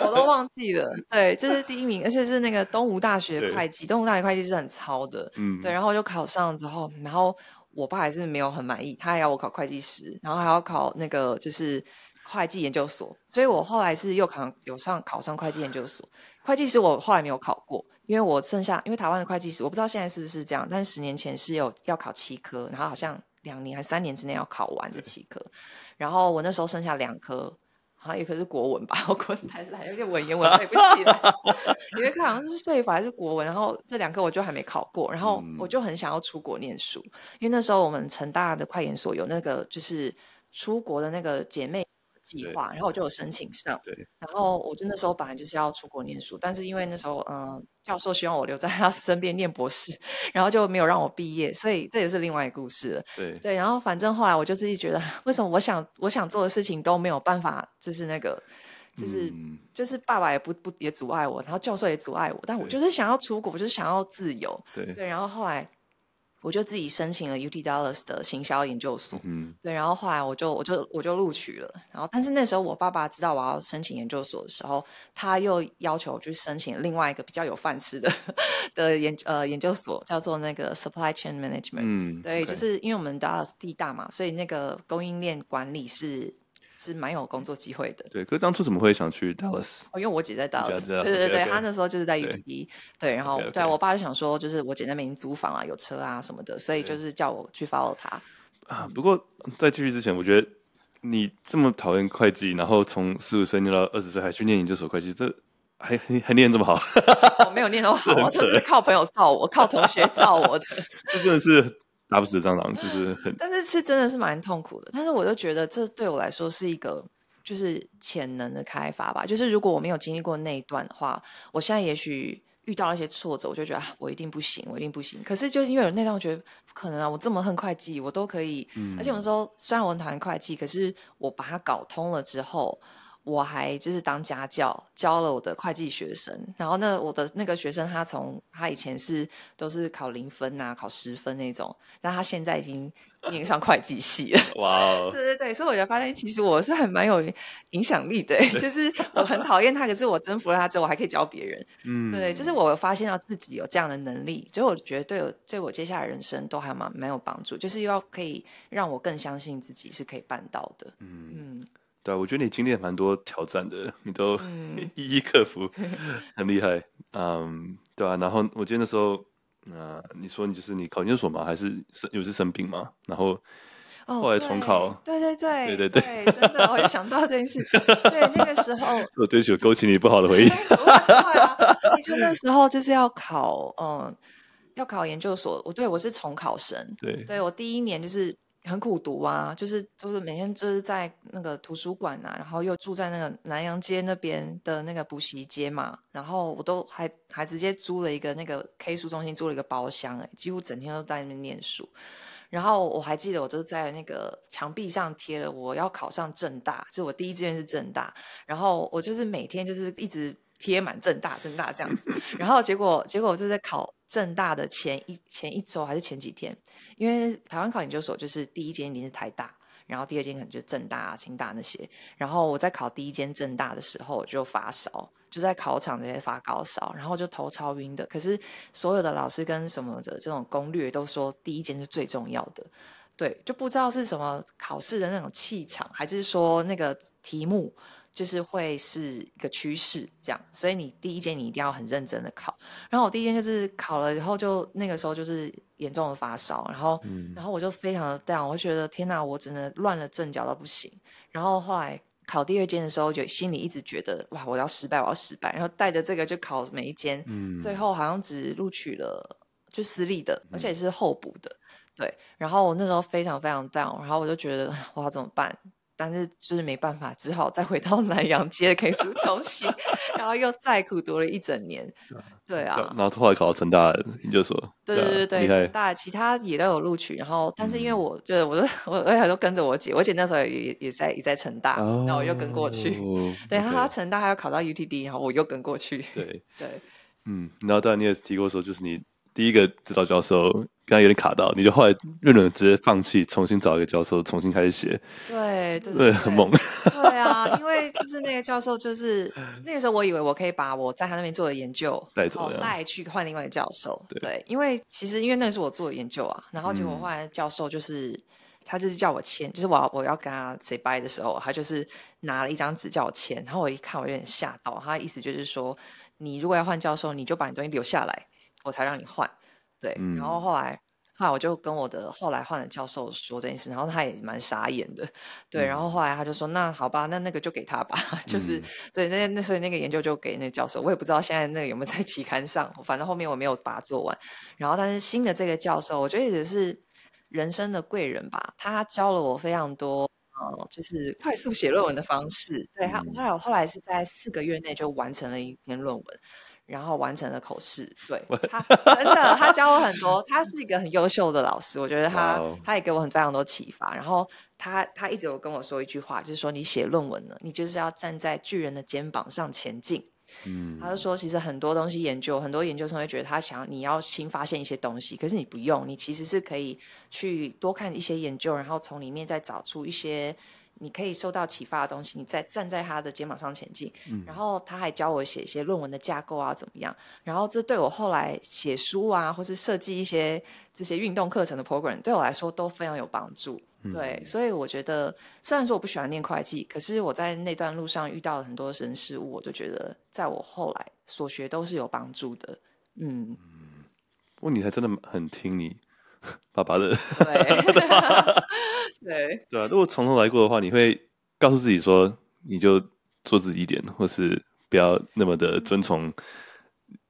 [SPEAKER 2] 我都忘记了。对，这是第一名，而且是那个东吴大学会计，东吴大学会计是很糙的。嗯，对，然后就考上之后，然后我爸还是没有很满意，他还要我考会计师，然后还要考那个就是会计研究所。所以我后来是又考有上考上会计研究所，会计师我后来没有考过。因为我剩下，因为台湾的会计师，我不知道现在是不是这样，但是十年前是有要考七科，然后好像两年还三年之内要考完这七科，然后我那时候剩下两科，好像一科是国文吧，我国文还来有点文言文背不起来，有一科好像是税法还是国文，然后这两科我就还没考过，然后我就很想要出国念书，因为那时候我们成大的快研所有那个就是出国的那个姐妹。计划，然后我就有申请上。对，然后我就那时候本来就是要出国念书，但是因为那时候，嗯、呃，教授希望我留在他身边念博士，然后就没有让我毕业，所以这也是另外一个故事了。对对，然后反正后来我就自己觉得，为什么我想我想做的事情都没有办法，就是那个，就是、嗯、就是爸爸也不不也阻碍我，然后教授也阻碍我，但我就是想要出国，我就是想要自由。对对，然后后来。我就自己申请了 UT Dallas 的行销研究所，嗯，对，然后后来我就我就我就录取了，然后但是那时候我爸爸知道我要申请研究所的时候，他又要求我去申请另外一个比较有饭吃的 的研呃研究所，叫做那个 Supply Chain Management，嗯，对，okay. 就是因为我们 Dallas 地大嘛，所以那个供应链管理是。是蛮有工作机会的，
[SPEAKER 1] 对。可是当初怎么会想去 Dallas？
[SPEAKER 2] 哦，因为我姐在 Dallas，对对对，她那时候就是在 UT，对，对，然后.对我爸就想说，就是我姐那边租房啊，有车啊什么的，所以就是叫我去 follow 她。
[SPEAKER 1] 啊，不过在继续之前，我觉得你这么讨厌会计，然后从十五岁念到二十岁还去念研究所会计，这还还还念这么好？
[SPEAKER 2] 我没有念那么好，我就是靠朋友罩我，靠同学罩我的。
[SPEAKER 1] 这真的是。打不死的蟑螂就是很，
[SPEAKER 2] 但是是真的是蛮痛苦的。但是我就觉得这对我来说是一个就是潜能的开发吧。就是如果我没有经历过那一段的话，我现在也许遇到了一些挫折，我就觉得啊，我一定不行，我一定不行。可是就是因为有那段，我觉得不可能啊，我这么恨会计，我都可以。嗯、而且有时候虽然我很讨厌会计，可是我把它搞通了之后。我还就是当家教，教了我的会计学生。然后那我的那个学生，他从他以前是都是考零分啊，考十分那种，但他现在已经念上会计系了。哇哦！对对对，所以我就发现，其实我是还蛮有影响力的。就是我很讨厌他，可是我征服了他之后，我还可以教别人。嗯，对，就是我发现到自己有这样的能力，所以我觉得对我对我接下来人生都还蛮蛮有帮助。就是又要可以让我更相信自己是可以办到的。嗯嗯。
[SPEAKER 1] 对，我觉得你经历了蛮多挑战的，你都、嗯、一一克服，很厉害。嗯，对啊。然后我记得那时候，啊、呃，你说你就是你考研究所嘛？还是生有一次生病嘛？然后后来重考。
[SPEAKER 2] 哦、对，对对对对真的，我也想到这件事。对，那个时候，
[SPEAKER 1] 我对不起，勾起你不好的回忆。
[SPEAKER 2] 对啊，就那时候就是要考，嗯，要考研究所。我对我是重考生。对，对我第一年就是。很苦读啊，就是就是每天就是在那个图书馆啊，然后又住在那个南阳街那边的那个补习街嘛，然后我都还还直接租了一个那个 K 书中心租了一个包厢，哎，几乎整天都在那边念书。然后我还记得，我就是在那个墙壁上贴了我要考上正大，就我第一志愿是正大，然后我就是每天就是一直贴满正大正大这样子，然后结果结果我就在考。政大的前一前一周还是前几天，因为台湾考研究所就是第一间一定是台大，然后第二间可能就是政大啊、清大那些。然后我在考第一间政大的时候就发烧，就在考场那些发高烧，然后就头超晕的。可是所有的老师跟什么的这种攻略都说第一间是最重要的，对，就不知道是什么考试的那种气场，还是说那个题目。就是会是一个趋势，这样，所以你第一间你一定要很认真的考。然后我第一间就是考了以后，就那个时候就是严重的发烧，然后，嗯、然后我就非常的 down，，我觉得天哪，我真的乱了阵脚到不行。然后后来考第二间的时候，就心里一直觉得哇，我要失败，我要失败。然后带着这个就考每一间，嗯、最后好像只录取了就私立的，而且也是候补的，嗯，对。然后我那时候非常非常 down，然后我就觉得我要怎么办？但是就是没办法，只好再回到南阳街的 K 书中心，然后又再苦读了一整年。对啊，
[SPEAKER 1] 然后后来考到成大研究所。
[SPEAKER 2] 对对对对，成大其他也都有录取。然后，但是因为我就、嗯、我都我而且都跟着我姐，我姐那时候也也也在也在成大，然、哦、后我又跟过去。对，然后他成大还要考到 UTD，然后我又跟过去。对对，
[SPEAKER 1] 嗯，然后当然你也提过说，就是你第一个指导教授刚刚有点卡到，你就后来论文直接放弃，重新找一个教授重新开始写。
[SPEAKER 2] 对对
[SPEAKER 1] 对，很猛。
[SPEAKER 2] 对啊，因为就是那个教授，就是那个时候我以为我可以把我在他那边做的研究
[SPEAKER 1] 带走，
[SPEAKER 2] 带去换另外一个教授。
[SPEAKER 1] 对，
[SPEAKER 2] 对，因为其实因为那个是我做的研究啊，然后结果后来教授就是、嗯、他就是叫我签，就是我要我要跟他 say bye 的时候，他就是拿了一张纸叫我签，然后我一看我有点吓到，他的意思就是说，你如果要换教授，你就把你东西留下来，我才让你换。对，然后后来，后来我就跟我的后来换了教授说这件事，然后他也蛮傻眼的。对，然后后来他就说：“那好吧，那那个就给他吧。”就是对，那那所以那个研究就给那个教授，我也不知道现在那个有没有在期刊上，反正后面我没有把它做完。然后，但是新的这个教授，我觉得也是人生的贵人吧，他教了我非常多，呃，就是快速写论文的方式。对他，后来我后来是在四个月内就完成了一篇论文。然后完成了口试，对他真的，他教我很多，他是一个很优秀的老师，我觉得他、wow. 他也给我很非常多启发。然后他他一直有跟我说一句话，就是说你写论文呢，你就是要站在巨人的肩膀上前进。嗯，他就说其实很多东西研究，很多研究生会觉得他想你要新发现一些东西，可是你不用，你其实是可以去多看一些研究，然后从里面再找出一些。你可以受到启发的东西，你再站在他的肩膀上前进。嗯，然后他还教我写一些论文的架构啊，怎么样？然后这对我后来写书啊，或是设计一些这些运动课程的 program，对我来说都非常有帮助。嗯。对，所以我觉得，虽然说我不喜欢念会计，可是我在那段路上遇到了很多人事物，我就觉得在我后来所学都是有帮助的。嗯，
[SPEAKER 1] 不过你还真的很听你 爸爸的。
[SPEAKER 2] 对。对
[SPEAKER 1] 对啊，如果从头来过的话，你会告诉自己说，你就做自己一点，或是不要那么的遵从。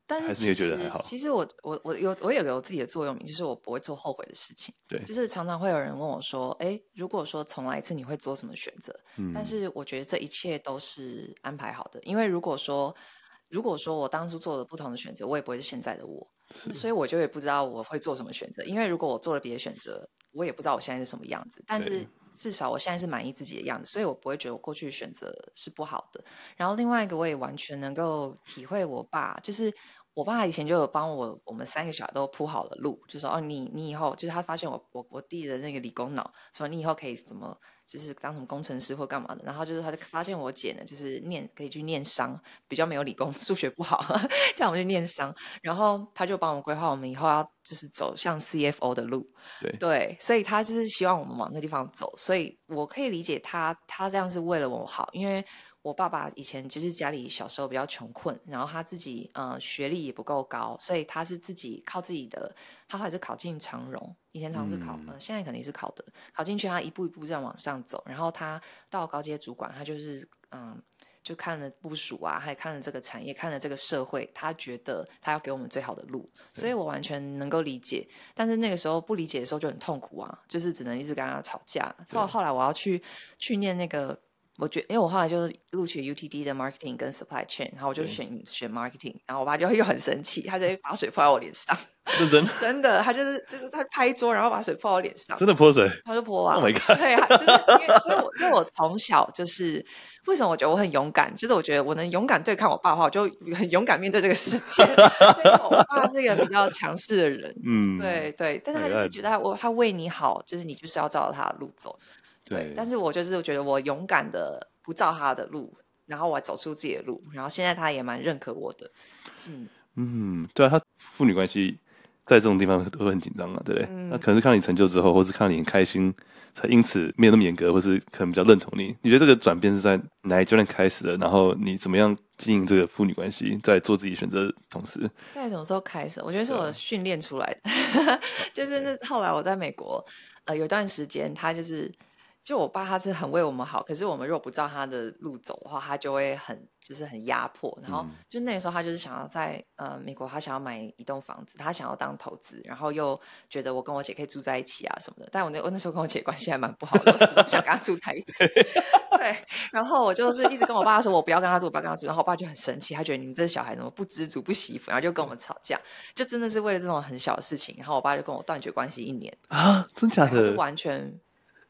[SPEAKER 2] 但是，
[SPEAKER 1] 还是你觉得还好？
[SPEAKER 2] 其实我我我有我有个我自己的座右铭，就是我不会做后悔的事情。
[SPEAKER 1] 对，
[SPEAKER 2] 就是常常会有人问我说：“哎，如果说重来一次，你会做什么选择？”嗯，但是我觉得这一切都是安排好的，因为如果说如果说我当初做了不同的选择，我也不会是现在的我。所以我就也不知道我会做什么选择，因为如果我做了别的选择，我也不知道我现在是什么样子。但是至少我现在是满意自己的样子，所以我不会觉得我过去选择是不好的。然后另外一个，我也完全能够体会我爸，就是我爸以前就有帮我我们三个小孩都铺好了路，就说哦，你你以后就是他发现我我我弟的那个理工脑，说你以后可以怎么。就是当什么工程师或干嘛的，然后就是他就发现我姐呢，就是念可以去念商，比较没有理工，数学不好，叫我们去念商，然后他就帮我们规划我们以后要就是走向 CFO 的路，
[SPEAKER 1] 对，
[SPEAKER 2] 对，所以他就是希望我们往那地方走，所以我可以理解他，他这样是为了我好，因为。我爸爸以前就是家里小时候比较穷困，然后他自己呃学历也不够高，所以他是自己靠自己的，他后来是考进长荣，以前常是考，呃，现在肯定是考的，考进去他一步一步这样往上走，然后他到高阶主管，他就是嗯，就看了部署啊，还看了这个产业，看了这个社会，他觉得他要给我们最好的路，所以我完全能够理解，但是那个时候不理解的时候就很痛苦啊，就是只能一直跟他吵架，后后来我要去去念那个。我觉得，因为我后来就是录取 UTD 的 marketing 跟 supply chain，然后我就选选 marketing，然后我爸就又很生气，他就把水泼在我脸上。
[SPEAKER 1] 认真？
[SPEAKER 2] 真的，他就是就是他拍桌，然后把水泼我脸上。
[SPEAKER 1] 真的泼水？
[SPEAKER 2] 他就泼啊！Oh
[SPEAKER 1] my god！
[SPEAKER 2] 对啊，就是因为所以我所以我从小就是为什么我觉得我很勇敢，就是我觉得我能勇敢对抗我爸的话，我就很勇敢面对这个世界。所以我爸是一个比较强势的人，嗯，对对，但是他就是觉得他我他为你好，就是你就是要照着他的路走。对，但是我就是觉得我勇敢的不照他的路，然后我走出自己的路，然后现在他也蛮认可我的。嗯嗯，
[SPEAKER 1] 对啊，他父女关系在这种地方都会很紧张嘛，对不对？嗯，那可能是看到你成就之后，或是看到你很开心，才因此没有那么严格，或是可能比较认同你。你觉得这个转变是在哪一阶段开始的？然后你怎么样经营这个父女关系，在做自己选择的同时，
[SPEAKER 2] 在什么时候开始？我觉得是我训练出来的，就是那后来我在美国，呃，有段时间他就是。就我爸他是很为我们好，可是我们如果不照他的路走的话，他就会很就是很压迫。然后就那个时候，他就是想要在呃美国，他想要买一栋房子，他想要当投资，然后又觉得我跟我姐可以住在一起啊什么的。但我那我那时候跟我姐关系还蛮不好的，我不想跟他住在一起。对，然后我就是一直跟我爸说，我不要跟他住，我不要跟他住。然后我爸就很生气，他觉得你们这小孩怎么不知足、不惜福，然后就跟我们吵架，就真的是为了这种很小的事情。然后我爸就跟我断绝关系一年
[SPEAKER 1] 啊，真假的，
[SPEAKER 2] 就完全。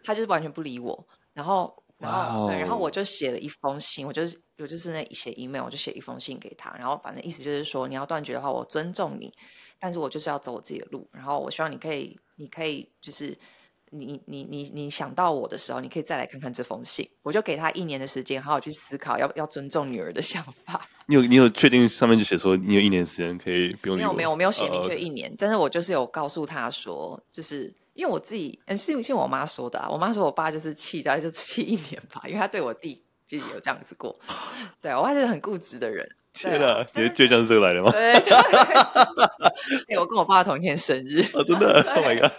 [SPEAKER 2] 他就是完全不理我，然后然
[SPEAKER 1] 后
[SPEAKER 2] 对，然后我就写了一封信，我就是我就是那写 email，我就写一封信给他，然后反正意思就是说，你要断绝的话，我尊重你，但是我就是要走我自己的路，然后我希望你可以，你可以就是。你你你你想到我的时候，你可以再来看看这封信。我就给他一年的时间，好好去思考，要要尊重女儿的想法。
[SPEAKER 1] 你有你有确定上面就写说你有一年时间可以不用？
[SPEAKER 2] 没有没有，我没有写明确一
[SPEAKER 1] 哦
[SPEAKER 2] 年，但是我就是有告诉他说，就是因为我自己，嗯，是是我妈说的啊。我妈说我爸就是气，大概就气一年吧，因为他对我弟就有这样子过。对，我爸就是很固执的人。
[SPEAKER 1] 天哪，
[SPEAKER 2] 啊、
[SPEAKER 1] 你的倔强是这个来的吗？
[SPEAKER 2] 对，对，对，我跟我爸同一天生日。
[SPEAKER 1] 哦，真的？Oh my god！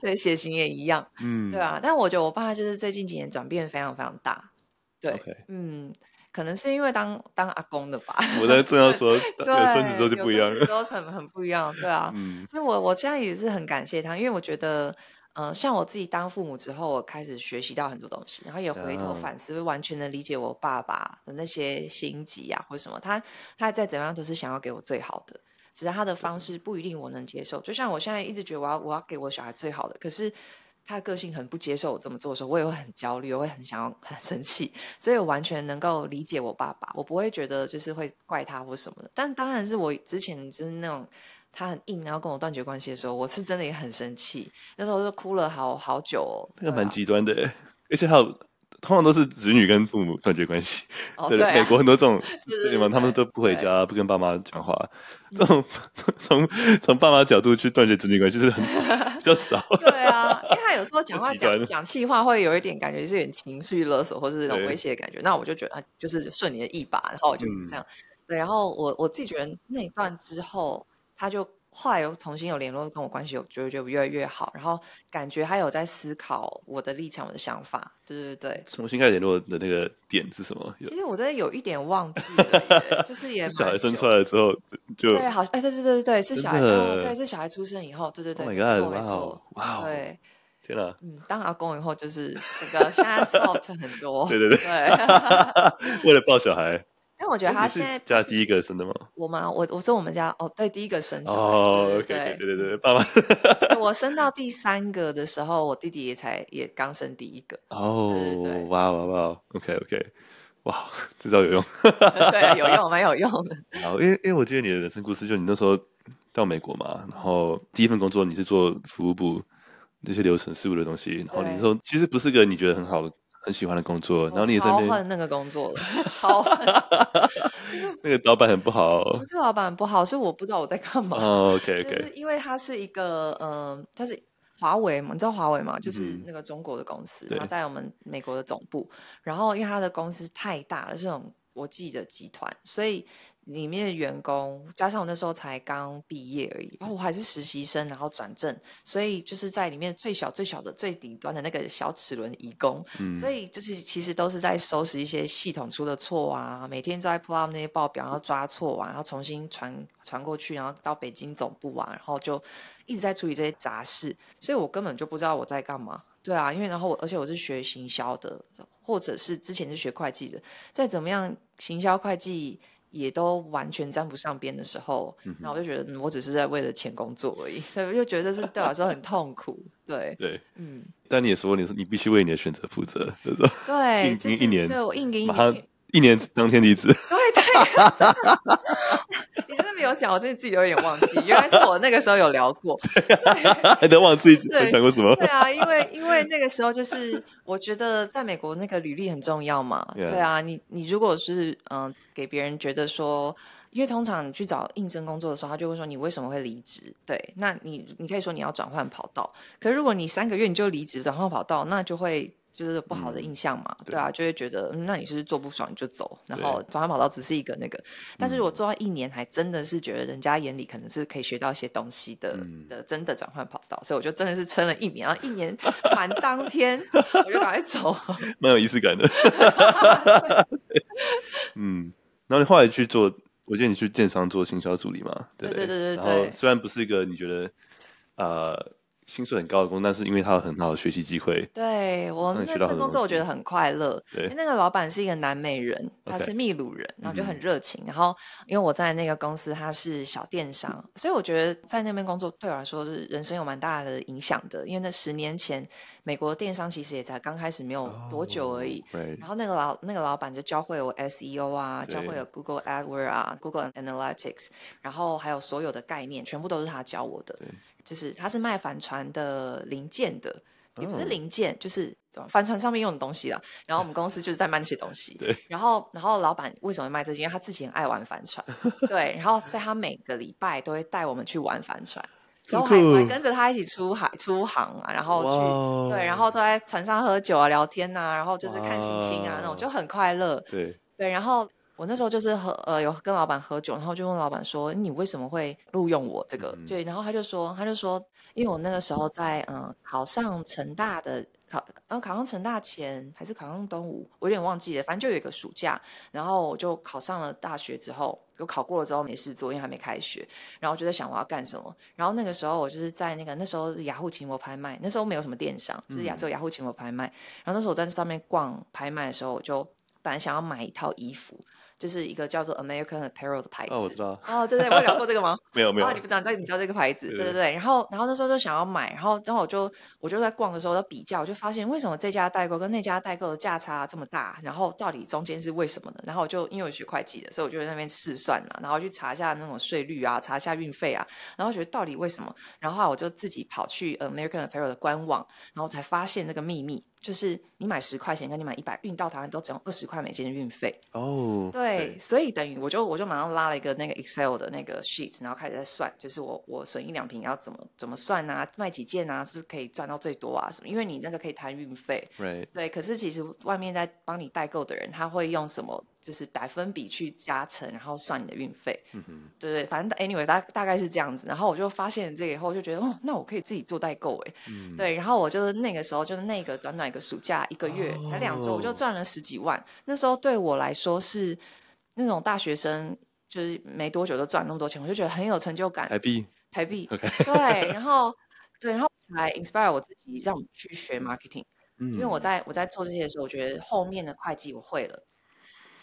[SPEAKER 2] 对，血型也一样。
[SPEAKER 1] 嗯，
[SPEAKER 2] 对啊。但我觉得我爸就是最近几年转变非常非常大。对
[SPEAKER 1] ，Okay.
[SPEAKER 2] 嗯，可能是因为当当阿公的吧。
[SPEAKER 1] 我在正要说，
[SPEAKER 2] 对
[SPEAKER 1] 有孙子之后就不一样了，
[SPEAKER 2] 都很很不一样。对啊，
[SPEAKER 1] 嗯，
[SPEAKER 2] 所以我我现在也是很感谢他，因为我觉得。嗯、呃，像我自己当父母之后，我开始学习到很多东西，然后也回头反思，会完全能理解我爸爸的那些心机啊，或什么。他他再怎么样都是想要给我最好的，只是他的方式不一定我能接受。就像我现在一直觉得我要我要给我小孩最好的，可是他的个性很不接受我这么做的时候，我也会很焦虑，我会很想要很生气。所以我完全能够理解我爸爸，我不会觉得就是会怪他或什么的。但当然是我之前就是那种。他很硬，然后跟我断绝关系的时候，我是真的也很生气。那时候就哭了好好久哦。
[SPEAKER 1] 那个蛮极端的，啊、而且还有通常都是子女跟父母断绝关系。
[SPEAKER 2] 哦、
[SPEAKER 1] 对，
[SPEAKER 2] 对、啊，
[SPEAKER 1] 美国很多这种
[SPEAKER 2] 对吗？
[SPEAKER 1] 他们都不回家，不跟爸妈讲话。这种 从从爸妈角度去断绝子女关系，就是很 比较少。
[SPEAKER 2] 对啊，因为他有时候讲话讲讲气话，会有一点感觉是有点情绪勒索，或是那种威胁的感觉。那我就觉得，就是顺你的意吧。然后我就是这样。嗯、对，然后我我自己觉得那一段之后。他就后来又重新有联络，跟我关系有觉得就越来越好，然后感觉他有在思考我的立场、我的想法，对对对。
[SPEAKER 1] 重新开始联络的那个点是什么？
[SPEAKER 2] 其实我真的有一点忘记了，就是也
[SPEAKER 1] 小孩生出来之后就
[SPEAKER 2] 对，好哎，对对对对，是小孩，对是小孩出生以后，对对对，
[SPEAKER 1] 没
[SPEAKER 2] 错没
[SPEAKER 1] 错，哇，
[SPEAKER 2] 对，
[SPEAKER 1] 天哪，
[SPEAKER 2] 嗯，当阿公以后就是这个现在 soft 很多，
[SPEAKER 1] 对对对，为了抱小孩。
[SPEAKER 2] 但我觉得他现在
[SPEAKER 1] 家第一个生的吗？
[SPEAKER 2] 我吗？我我是我们家哦，对，第一个生
[SPEAKER 1] 哦，对对对对对，爸爸。
[SPEAKER 2] 我生到 第三个的时候，我弟弟也才也刚生第一个。
[SPEAKER 1] 哦，哇哇哇，OK OK，哇，这招有用。
[SPEAKER 2] 对，有用，蛮有用的。
[SPEAKER 1] 好，因为因为我记得你的人生故事，就你那时候到美国嘛，然后第一份工作你是做服务部那些流程事务的东西，然后你说其实不是个你觉得很好的。很喜欢的工作，然后你也
[SPEAKER 2] 超恨那个工作了，超恨，
[SPEAKER 1] 就是那个老板很不好，
[SPEAKER 2] 不是老板很不好，是我不知道我在干嘛。
[SPEAKER 1] 哦，OK OK，
[SPEAKER 2] 就是因为他是一个，嗯，他是华为嘛，你知道华为嘛？就是那个中国的公司，然后在我们美国的总部，然后因为他的公司太大了，是这种国际的集团，所以。里面的员工加上我那时候才刚毕业而已，然后我还是实习生，然后转正，所以就是在里面最小最小的最底端的那个小齿轮移工，嗯、所以就是其实都是在收拾一些系统出的错啊，每天都在 pull up 那些报表，然后抓错啊，然后重新传传过去，然后到北京总部啊，然后就一直在处理这些杂事，所以我根本就不知道我在干嘛。对啊，因为然后我而且我是学行销的，或者是之前是学会计的，再怎么样行销会计。也都完全沾不上边的时候，那、嗯、哼我就觉得、嗯，我只是在为了钱工作而已，所以我就觉得是对我来说很痛苦。对对，嗯。但你也说，你你必须为你的选择负责，就是说，对，
[SPEAKER 1] 应一年，
[SPEAKER 2] 对我硬给一
[SPEAKER 1] 年，一年当天离职。
[SPEAKER 2] 对对。你真的没有讲，我真的自己都有点忘记，原来是我那个时候有聊过，
[SPEAKER 1] 还能忘自己过什么？
[SPEAKER 2] 对啊，因为因为那个时候就是我觉得在美国那个履历很重要嘛，对啊，你你如果是嗯给别人觉得说，因为通常你去找应征工作的时候，他就会说你为什么会离职？对，那你你可以说你要转换跑道，可是如果你三个月你就离职转换跑道，那就会。就是不好的印象嘛，嗯、对，啊，就会觉得，嗯，那你是，是做不爽你就走，然后转换跑道只是一个那个，但是我做到一年，还真的是觉得人家眼里可能是可以学到一些东西的，嗯、的真的转换跑道，所以我就真的是撑了一年，然后一年满当天我就赶快走，
[SPEAKER 1] 蛮有仪式感的，嗯，然后你后来去做，我记得你去建商做行销助理嘛，对对？对对对，然后虽然不是一个你觉得，呃。薪水很高的工作，但是因为他有很好的学习机会。
[SPEAKER 2] 对，我那份工作，我觉得很快乐。
[SPEAKER 1] 对，
[SPEAKER 2] 因为那个老板是一个南美人，他是秘鲁人.然后就很热情。嗯、然后因为我在那个公司，他是小电商，所以我觉得在那边工作对我来说是人生有蛮大的影响的。因为那十年前，美国电商其实也才刚开始没有多久而已。Oh. 然后那个老那个老板就教会我 SEO 啊，教会了 Google AdWords 啊，Google Analytics，然后还有所有的概念，全部都是他教我的。就是他是卖帆船的零件的，也不是零件，oh. 就是帆船上面用的东西了。然后我们公司就是在卖那些东西。对。然后，然后老板为什么会卖这些？因为他自己很爱玩帆船。对。然后，在他每个礼拜都会带我们去玩帆船，然后还还跟着他一起出海出航啊，然后去.对，然后坐在船上喝酒啊、聊天啊，然后就是看星星啊那种就很快乐。对。对，然后。我那时候就是和呃有跟老板喝酒，然后就问老板说：“你为什么会录用我这个？”嗯、对，然后他就说：“他就说，因为我那个时候在嗯、呃、考上成大的考，然后考上成大前还是考上东吴，我有点忘记了。反正就有一个暑假，然后我就考上了大学之后，我考过了之后没事做，因为还没开学，然后就在想我要干什么。然后那个时候我就是在那个那时候雅虎奇摩拍卖，那时候没有什么电商，就是亚洲雅虎奇摩拍卖。然后那时候我在上面逛拍卖的时候，我就本来想要买一套衣服。就是一个叫做 American Apparel 的牌子。哦，我知道。哦，对对，我有聊过这个吗？
[SPEAKER 1] 没有没有。
[SPEAKER 2] 哦，你不知道，你知道这个牌子？对对对。然后，然后那时候就想要买，然后，然后我就我就在逛的时候，我就比较，我就发现为什么这家代购跟那家代购的价差这么大？然后到底中间是为什么呢？然后我就因为我学会计的，所以我就在那边试算了，然后去查一下那种税率啊，查一下运费啊，然后觉得到底为什么？然后后来我就自己跑去 American Apparel 的官网，然后才发现那个秘密。就是你买十块钱跟你买一百，运到台湾都只用二十块美金的运费哦。Oh, 对，对所以等于我就我就马上拉了一个那个 Excel 的那个 sheet，然后开始在算，就是我我损一两瓶要怎么怎么算啊，卖几件啊是可以赚到最多啊什么？因为你那个可以摊运费，Right. 对。可是其实外面在帮你代购的人，他会用什么？就是百分比去加成，然后算你的运费，嗯哼，对对，反正 anyway 大大概是这样子。然后我就发现这个以后，就觉得哦，那我可以自己做代购哎，嗯、对。然后我就是那个时候，就是那个短短一个暑假，一个月才两周，我就赚了十几万。那时候对我来说是那种大学生，就是没多久就赚那么多钱，我就觉得很有成就感。台币，台币，OK，对。然后对，然后才 inspire 我自己，让我去学 marketing，嗯，因为我在我在做这些的时候，我觉得后面的会计我会了。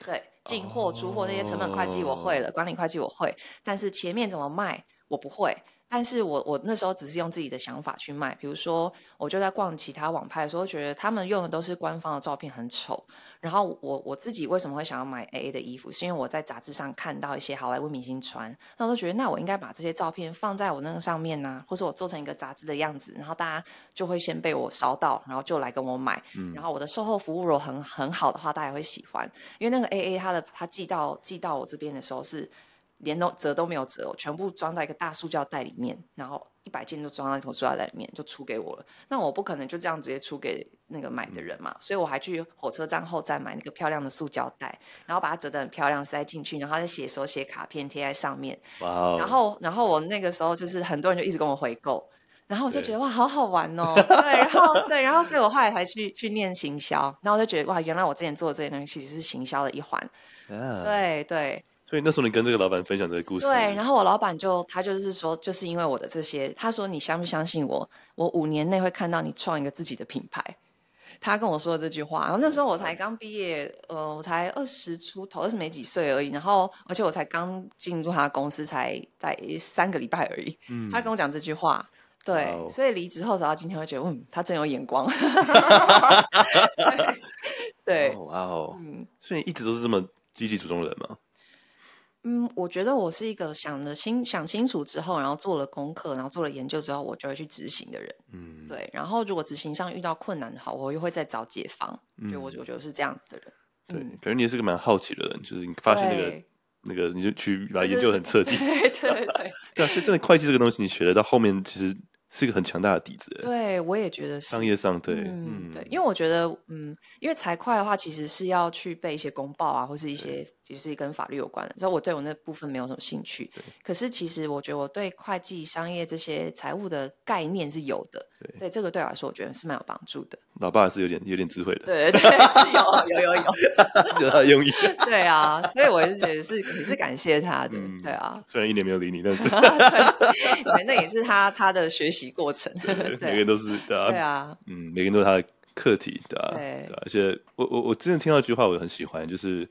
[SPEAKER 2] 对，进货、出货那些成本会计我会了，管理会计我会，但是前面怎么卖我不会。但是我我那时候只是用自己的想法去卖，比如说我就在逛其他网拍的时候，觉得他们用的都是官方的照片，很丑。然后我我自己为什么会想要买 AA 的衣服，是因为我在杂志上看到一些好莱坞明星穿，那我就觉得那我应该把这些照片放在我那个上面呢、啊，或者我做成一个杂志的样子，然后大家就会先被我烧到，然后就来跟我买。嗯、然后我的售后服务如果很很好的话，大家会喜欢，因为那个 AA 它的它寄到寄到我这边的时候是。连都折都没有折，我全部装在一个大塑胶袋里面，然后一百件都装在一桶塑料袋里面就出给我了。那我不可能就这样直接出给那个买的人嘛，所以我还去火车站后站买那个漂亮的塑胶袋，然后把它折得很漂亮塞进去，然后再写手写卡片贴在上面。哇 Wow！然后然后我那个时候就是很多人就一直跟我回购，然后我就觉得哇，好好玩哦。对，然后对，然后所以我后来才去去念行销，然后我就觉得哇，原来我之前做的这些东西其实是行销的一环。对对。
[SPEAKER 1] 所以那时候你跟这个老板分享这个故事，
[SPEAKER 2] 对，然后我老板就他就是说，就是因为我的这些，他说你相不相信我？我五年内会看到你创一个自己的品牌。他跟我说了这句话，然后那时候我才刚毕业，呃，我才二十出头，二十没几岁而已。然后而且我才刚进入他的公司，才在三个礼拜而已。嗯，他跟我讲这句话，对，哦、所以离职后，直到今天会觉得，嗯，他真有眼光。对，对
[SPEAKER 1] 哇哦，嗯，所以你一直都是这么积极主动的人吗？
[SPEAKER 2] 嗯，我觉得我是一个想了清、想清楚之后，然后做了功课，然后做了研究之后，我就会去执行的人。嗯，对。然后如果执行上遇到困难的话，我又会再找解方。嗯，就我我觉得是这样子的人。
[SPEAKER 1] 对，感觉你也是个蛮好奇的人，就是你发现那个那个，你就去把研究很彻底。对对对。对啊，所以真的会计这个东西，你学得到后面其实。是一个很强大的底子。
[SPEAKER 2] 对，我也觉得是。
[SPEAKER 1] 商业上，对，
[SPEAKER 2] 嗯，对，因为我觉得，嗯，因为财会的话，其实是要去背一些公报啊，或是一些其实是跟法律有关的，所以我对我那部分没有什么兴趣。可是其实我觉得我对会计、商业这些财务的概念是有的。
[SPEAKER 1] 对，
[SPEAKER 2] 对这个对我来说，我觉得是蛮有帮助的。
[SPEAKER 1] 老爸还是有点有点智慧的。
[SPEAKER 2] 对对对，是有有有有，
[SPEAKER 1] 有他的用意。
[SPEAKER 2] 对啊，所以我是觉得是也是感谢他的。
[SPEAKER 1] 嗯、
[SPEAKER 2] 对啊，
[SPEAKER 1] 虽然一年没有理你，但是
[SPEAKER 2] 对，那也是他他的学习过程。
[SPEAKER 1] 对，每个人都是对啊。
[SPEAKER 2] 对啊，
[SPEAKER 1] 嗯，每个人都是他的课题，对啊。对，而且我我我之前听到一句话，我很喜欢，就是。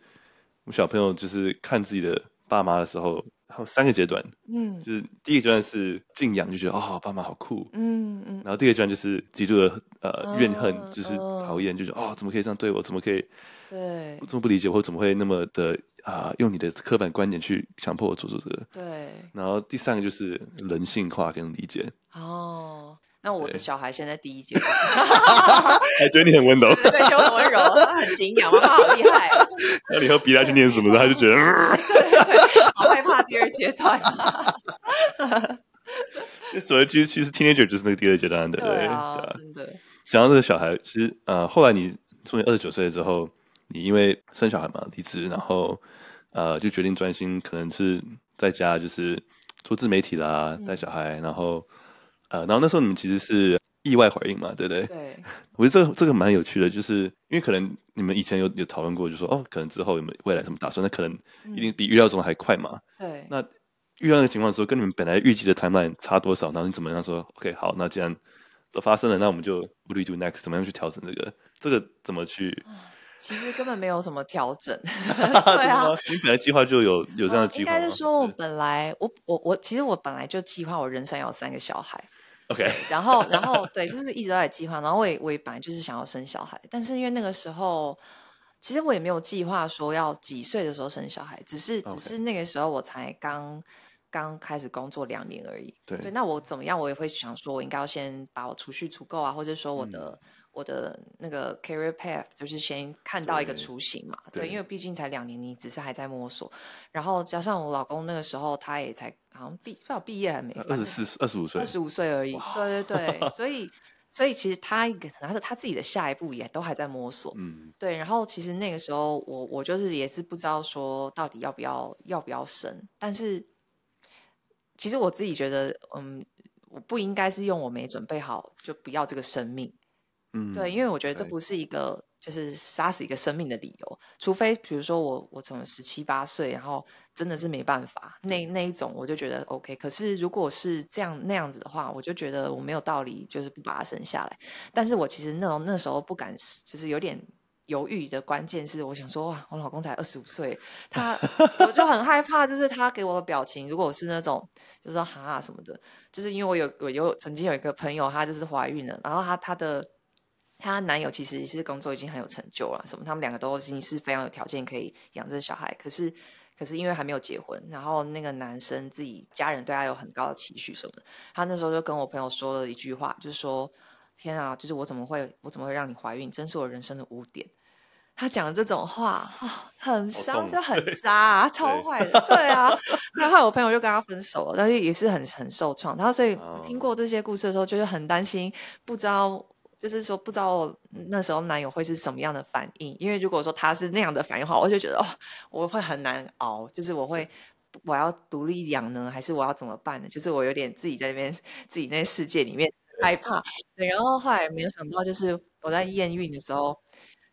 [SPEAKER 1] 我小朋友就是看自己的爸妈的时候，还有三个阶段，嗯，就是第一个阶段是敬仰，就觉得哦，爸妈好酷，嗯嗯，然后第二个阶段就是极度的呃怨恨，就是讨厌，就觉得哦，怎么可以这样对我？怎么可以？对，我这么不理解，我怎么会那么的啊？用你的刻板观点去强迫我做做这个？对。然后第三个就是人性化跟理解。哦。
[SPEAKER 2] 那我的小孩现在第一阶段，
[SPEAKER 1] 还觉得你很温柔，
[SPEAKER 2] 对，对，就很温柔，他很敬仰，妈妈好厉害啊。
[SPEAKER 1] 那你以后逼他去念什么，他就觉得，
[SPEAKER 2] 对好害怕第二阶段。
[SPEAKER 1] 所谓其实其实 teenager 就是那个第二阶段，对不对？
[SPEAKER 2] 对啊，真的。
[SPEAKER 1] 讲到这个小孩，其实呃，后来你从你二十九岁之后，你因为生小孩嘛，离职，然后呃，就决定专心，可能是在家就是做自媒体啦，带小孩，然后。呃，然后那时候你们其实是意外怀孕嘛，对不对？对。我觉得这个这个蛮有趣的，就是因为可能你们以前有有讨论过，就说哦，可能之后有没有未来什么打算？那可能一定比预料中还快嘛。对。那遇到那个情况的时候，跟你们本来预计的 timeline 差多少？然后你怎么样说？OK，好，那既然都发生了，那我们就 what do we do next？怎么样去调整这个？这个怎么去？
[SPEAKER 2] 其实根本没有什么调整。
[SPEAKER 1] 对啊。你本来计划就有有这样的计划？应该
[SPEAKER 2] 是说，我本来我我我其实我本来就计划我人生要有三个小孩。
[SPEAKER 1] OK，
[SPEAKER 2] 然后，然后，对，就是一直都在计划。然后我也，我也本来就是想要生小孩，但是因为那个时候，其实我也没有计划说要几岁的时候生小孩，只是只是那个时候我才刚刚开始工作两年而已。对，对，那我怎么样，我也会想说，我应该要先把我储蓄足够啊，或者说我的。嗯我的那个 career path 就是先看到一个雏形嘛，对，对，因为毕竟才两年，你只是还在摸索，然后加上我老公那个时候他也才好像毕不知道毕业还没，
[SPEAKER 1] 二十四二十五岁，
[SPEAKER 2] 二十五岁而已，对对对，所以所以其实他拿着他自己的下一步也都还在摸索，嗯，对，然后其实那个时候我我就是也是不知道说到底要不要要不要生，但是其实我自己觉得，嗯，我不应该是用我没准备好就不要这个生命。嗯，对，因为我觉得这不是一个就是杀死一个生命的理由，除非比如说我我从十七八岁，然后真的是没办法，那那一种我就觉得 OK。可是如果是这样那样子的话，我就觉得我没有道理就是不把他生下来。但是我其实那种那时候不敢，就是有点犹豫的关键是，我想说哇，我老公才二十五岁，他我就很害怕，就是他给我的表情，如果我是那种就是说哈什么的，就是因为我有我有曾经有一个朋友，她就是怀孕了，然后她她的。她男友其实是工作已经很有成就了，什么他们两个都已经是非常有条件可以养这个小孩，可是可是因为还没有结婚，然后那个男生自己家人对他有很高的期许什么的，他那时候就跟我朋友说了一句话，就是说天啊，就是我怎么会我怎么会让你怀孕，真是我人生的污点。他讲的这种话啊，很伤，就很渣啊，超坏的，对啊。然后我朋友就跟他分手了，但是也是很很受创。然后所以听过这些故事的时候，就是很担心，不知道。就是说，不知道那时候男友会是什么样的反应，因为如果说他是那样的反应的话，我就觉得哦，我会很难熬。就是我会，我要独立养呢，还是我要怎么办呢？就是我有点自己在那边自己那世界里面害怕。对，然后后来没有想到，就是我在验孕的时候。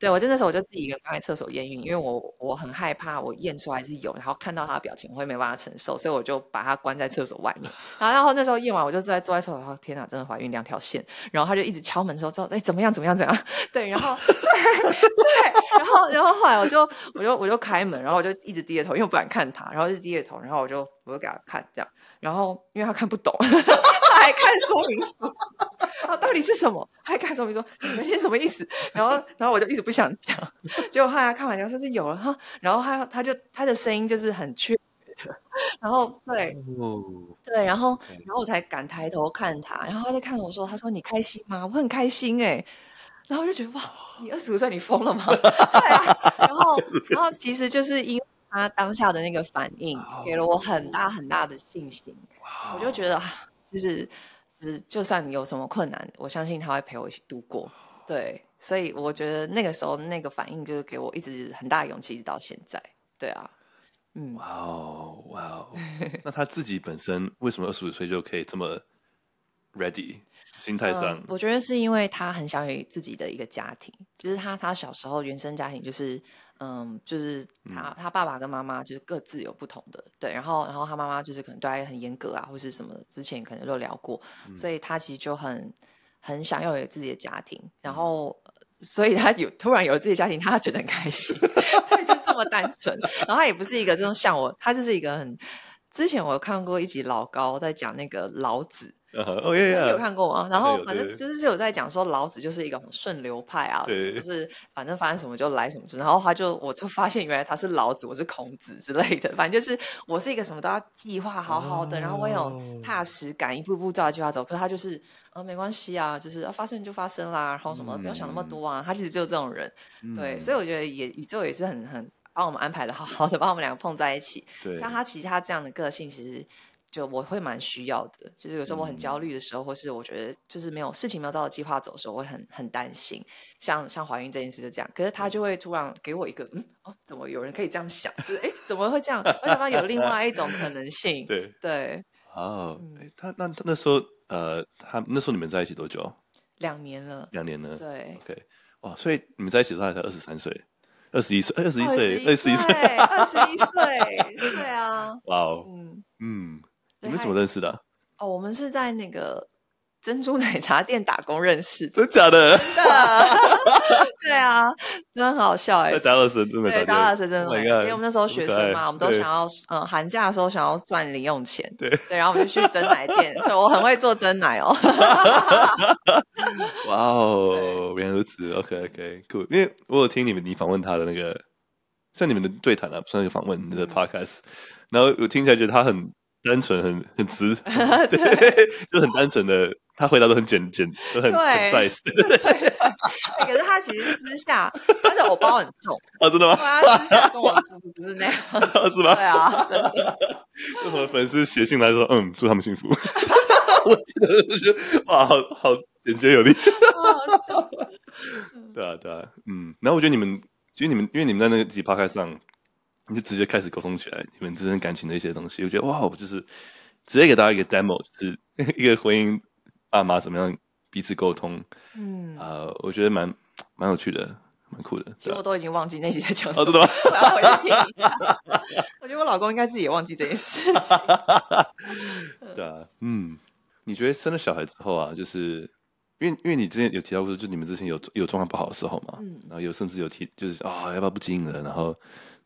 [SPEAKER 2] 对，我真的时候我就自己一个人在厕所验孕，因为我我很害怕我验出来是有，然后看到他的表情我会没办法承受，所以我就把他关在厕所外面。然后，然后那时候验完，我就在坐在厕所，说天哪，真的怀孕两条线。然后他就一直敲门说，说哎怎么样怎么样怎样？对，然后 对，然后然后后来我就我就我就开门，然后我就一直低着头，因为我不敢看他，然后一直低着头，然后我就我就给他看这样，然后因为他看不懂。还看说明书，啊，到底是什么？还看说明书，你们是什么意思？然后，然后我就一直不想讲，结果后来看完之后说是有了哈，然后他他就他的声音就是很缺的，然后对，哦、对，然后然后我才敢抬头看他，然后他就看我说，他说你开心吗？我很开心哎，然后我就觉得哇，你二十五岁你疯了吗？对啊，然后然后其实就是因为他当下的那个反应，给了我很大很大的信心，我就觉得。就是，就是，就算你有什么困难，我相信他会陪我一起度过。对，所以我觉得那个时候那个反应，就是给我一直很大的勇气，到现在。对啊，嗯，
[SPEAKER 1] 哇哦，哇哦，那他自己本身为什么二十五岁就可以这么 ready？心态上、嗯，
[SPEAKER 2] 我觉得是因为他很想有自己的一个家庭，就是他他小时候原生家庭就是，嗯，就是他、嗯、他爸爸跟妈妈就是各自有不同的，对，然后然后他妈妈就是可能对他很严格啊，或是什么，之前可能都聊过，嗯、所以他其实就很很想要有自己的家庭，然后所以他有突然有了自己的家庭，他觉得很开心，他就这么单纯，然后他也不是一个这种像我，他就是一个很，之前我有看过一集老高在讲那个老子。有看过吗？然后反正就是有在讲说老子就是一个很顺流派啊，就是反正发生什么就来什么，然后他就我就发现原来他是老子，我是孔子之类的。反正就是我是一个什么都要计划好好的，oh. 然后我有踏实感，一步步照计划走。可是他就是呃没关系啊，就是发生就发生啦，然后什么、嗯、不要想那么多啊。他其实就是这种人，嗯、对，所以我觉得也宇宙也是很很帮我们安排的好好的，把我们两个碰在一起。
[SPEAKER 1] 对
[SPEAKER 2] 像他其他这样的个性，其实。就我会蛮需要的，就是有时候我很焦虑的时候，嗯、或是我觉得就是没有事情没有照着计划走的时候，我会很很担心。像像怀孕这件事就这样，可是他就会突然给我一个嗯哦，怎么有人可以这样想？就是哎，怎么会这样？为什么有另外一种可能性？
[SPEAKER 1] 对
[SPEAKER 2] 对。
[SPEAKER 1] 哦，嗯、他那那时候呃，他那时候你们在一起多久？
[SPEAKER 2] 两年了。
[SPEAKER 1] 两年了。
[SPEAKER 2] 对。
[SPEAKER 1] OK，哇，所以你们在一起的时候他才二十三岁，二十一岁，二十一岁，二十一岁，
[SPEAKER 2] 二十一岁，对啊。
[SPEAKER 1] 哇哦，嗯嗯。你们怎么认识的、啊？
[SPEAKER 2] 哦，我们是在那个珍珠奶茶店打工认识的。
[SPEAKER 1] 真假的？
[SPEAKER 2] 真的。对啊，真的很好笑哎。
[SPEAKER 1] 在达乐斯真的。
[SPEAKER 2] 对，达乐斯真的。Oh、因为我们那时候学生嘛，我们都想要嗯，寒假的时候想要赚零用钱。
[SPEAKER 1] 对。
[SPEAKER 2] 对，然后我们就去蒸奶店，所以我很会做蒸奶哦。
[SPEAKER 1] 哇哦，原来如此。OK，OK，Cool。因为我有听你们你访问他的那个，像你们的对谈啊，不算是访问你的 Podcast，、嗯、然后我听起来觉得他很。单纯很很直，对，就很单纯的，他回答都很简简，都很对 对，
[SPEAKER 2] 可是他其实私下，他的偶包很重
[SPEAKER 1] 啊，真的吗？
[SPEAKER 2] 他私下跟我不是那样，
[SPEAKER 1] 是吗？
[SPEAKER 2] 对啊，真的。
[SPEAKER 1] 为什么粉丝写信来说，嗯，祝他们幸福？我觉得，哇，好好简洁有力，好笑。对啊，对啊，嗯，然后我觉得你们，其实你们，因为你们在那个集 podcast 上。你就直接开始沟通起来，你们之间感情的一些东西，我觉得哇，我就是直接给大家一个 demo，就是 一个婚姻爸妈怎么样彼此沟通，嗯啊、呃，我觉得蛮蛮有趣的，蛮酷的。
[SPEAKER 2] 其实我都已经忘记那集在讲什么，
[SPEAKER 1] 哦、真的吗？
[SPEAKER 2] 我要回去听一下。我觉得我老公应该自己也忘记这件事情。
[SPEAKER 1] 对啊，嗯，你觉得生了小孩之后啊，就是因为因为你之前有提到过，就你们之前有有状况不好的时候嘛，嗯，然后有甚至有提就是啊、哦，要不要不经营了，然后。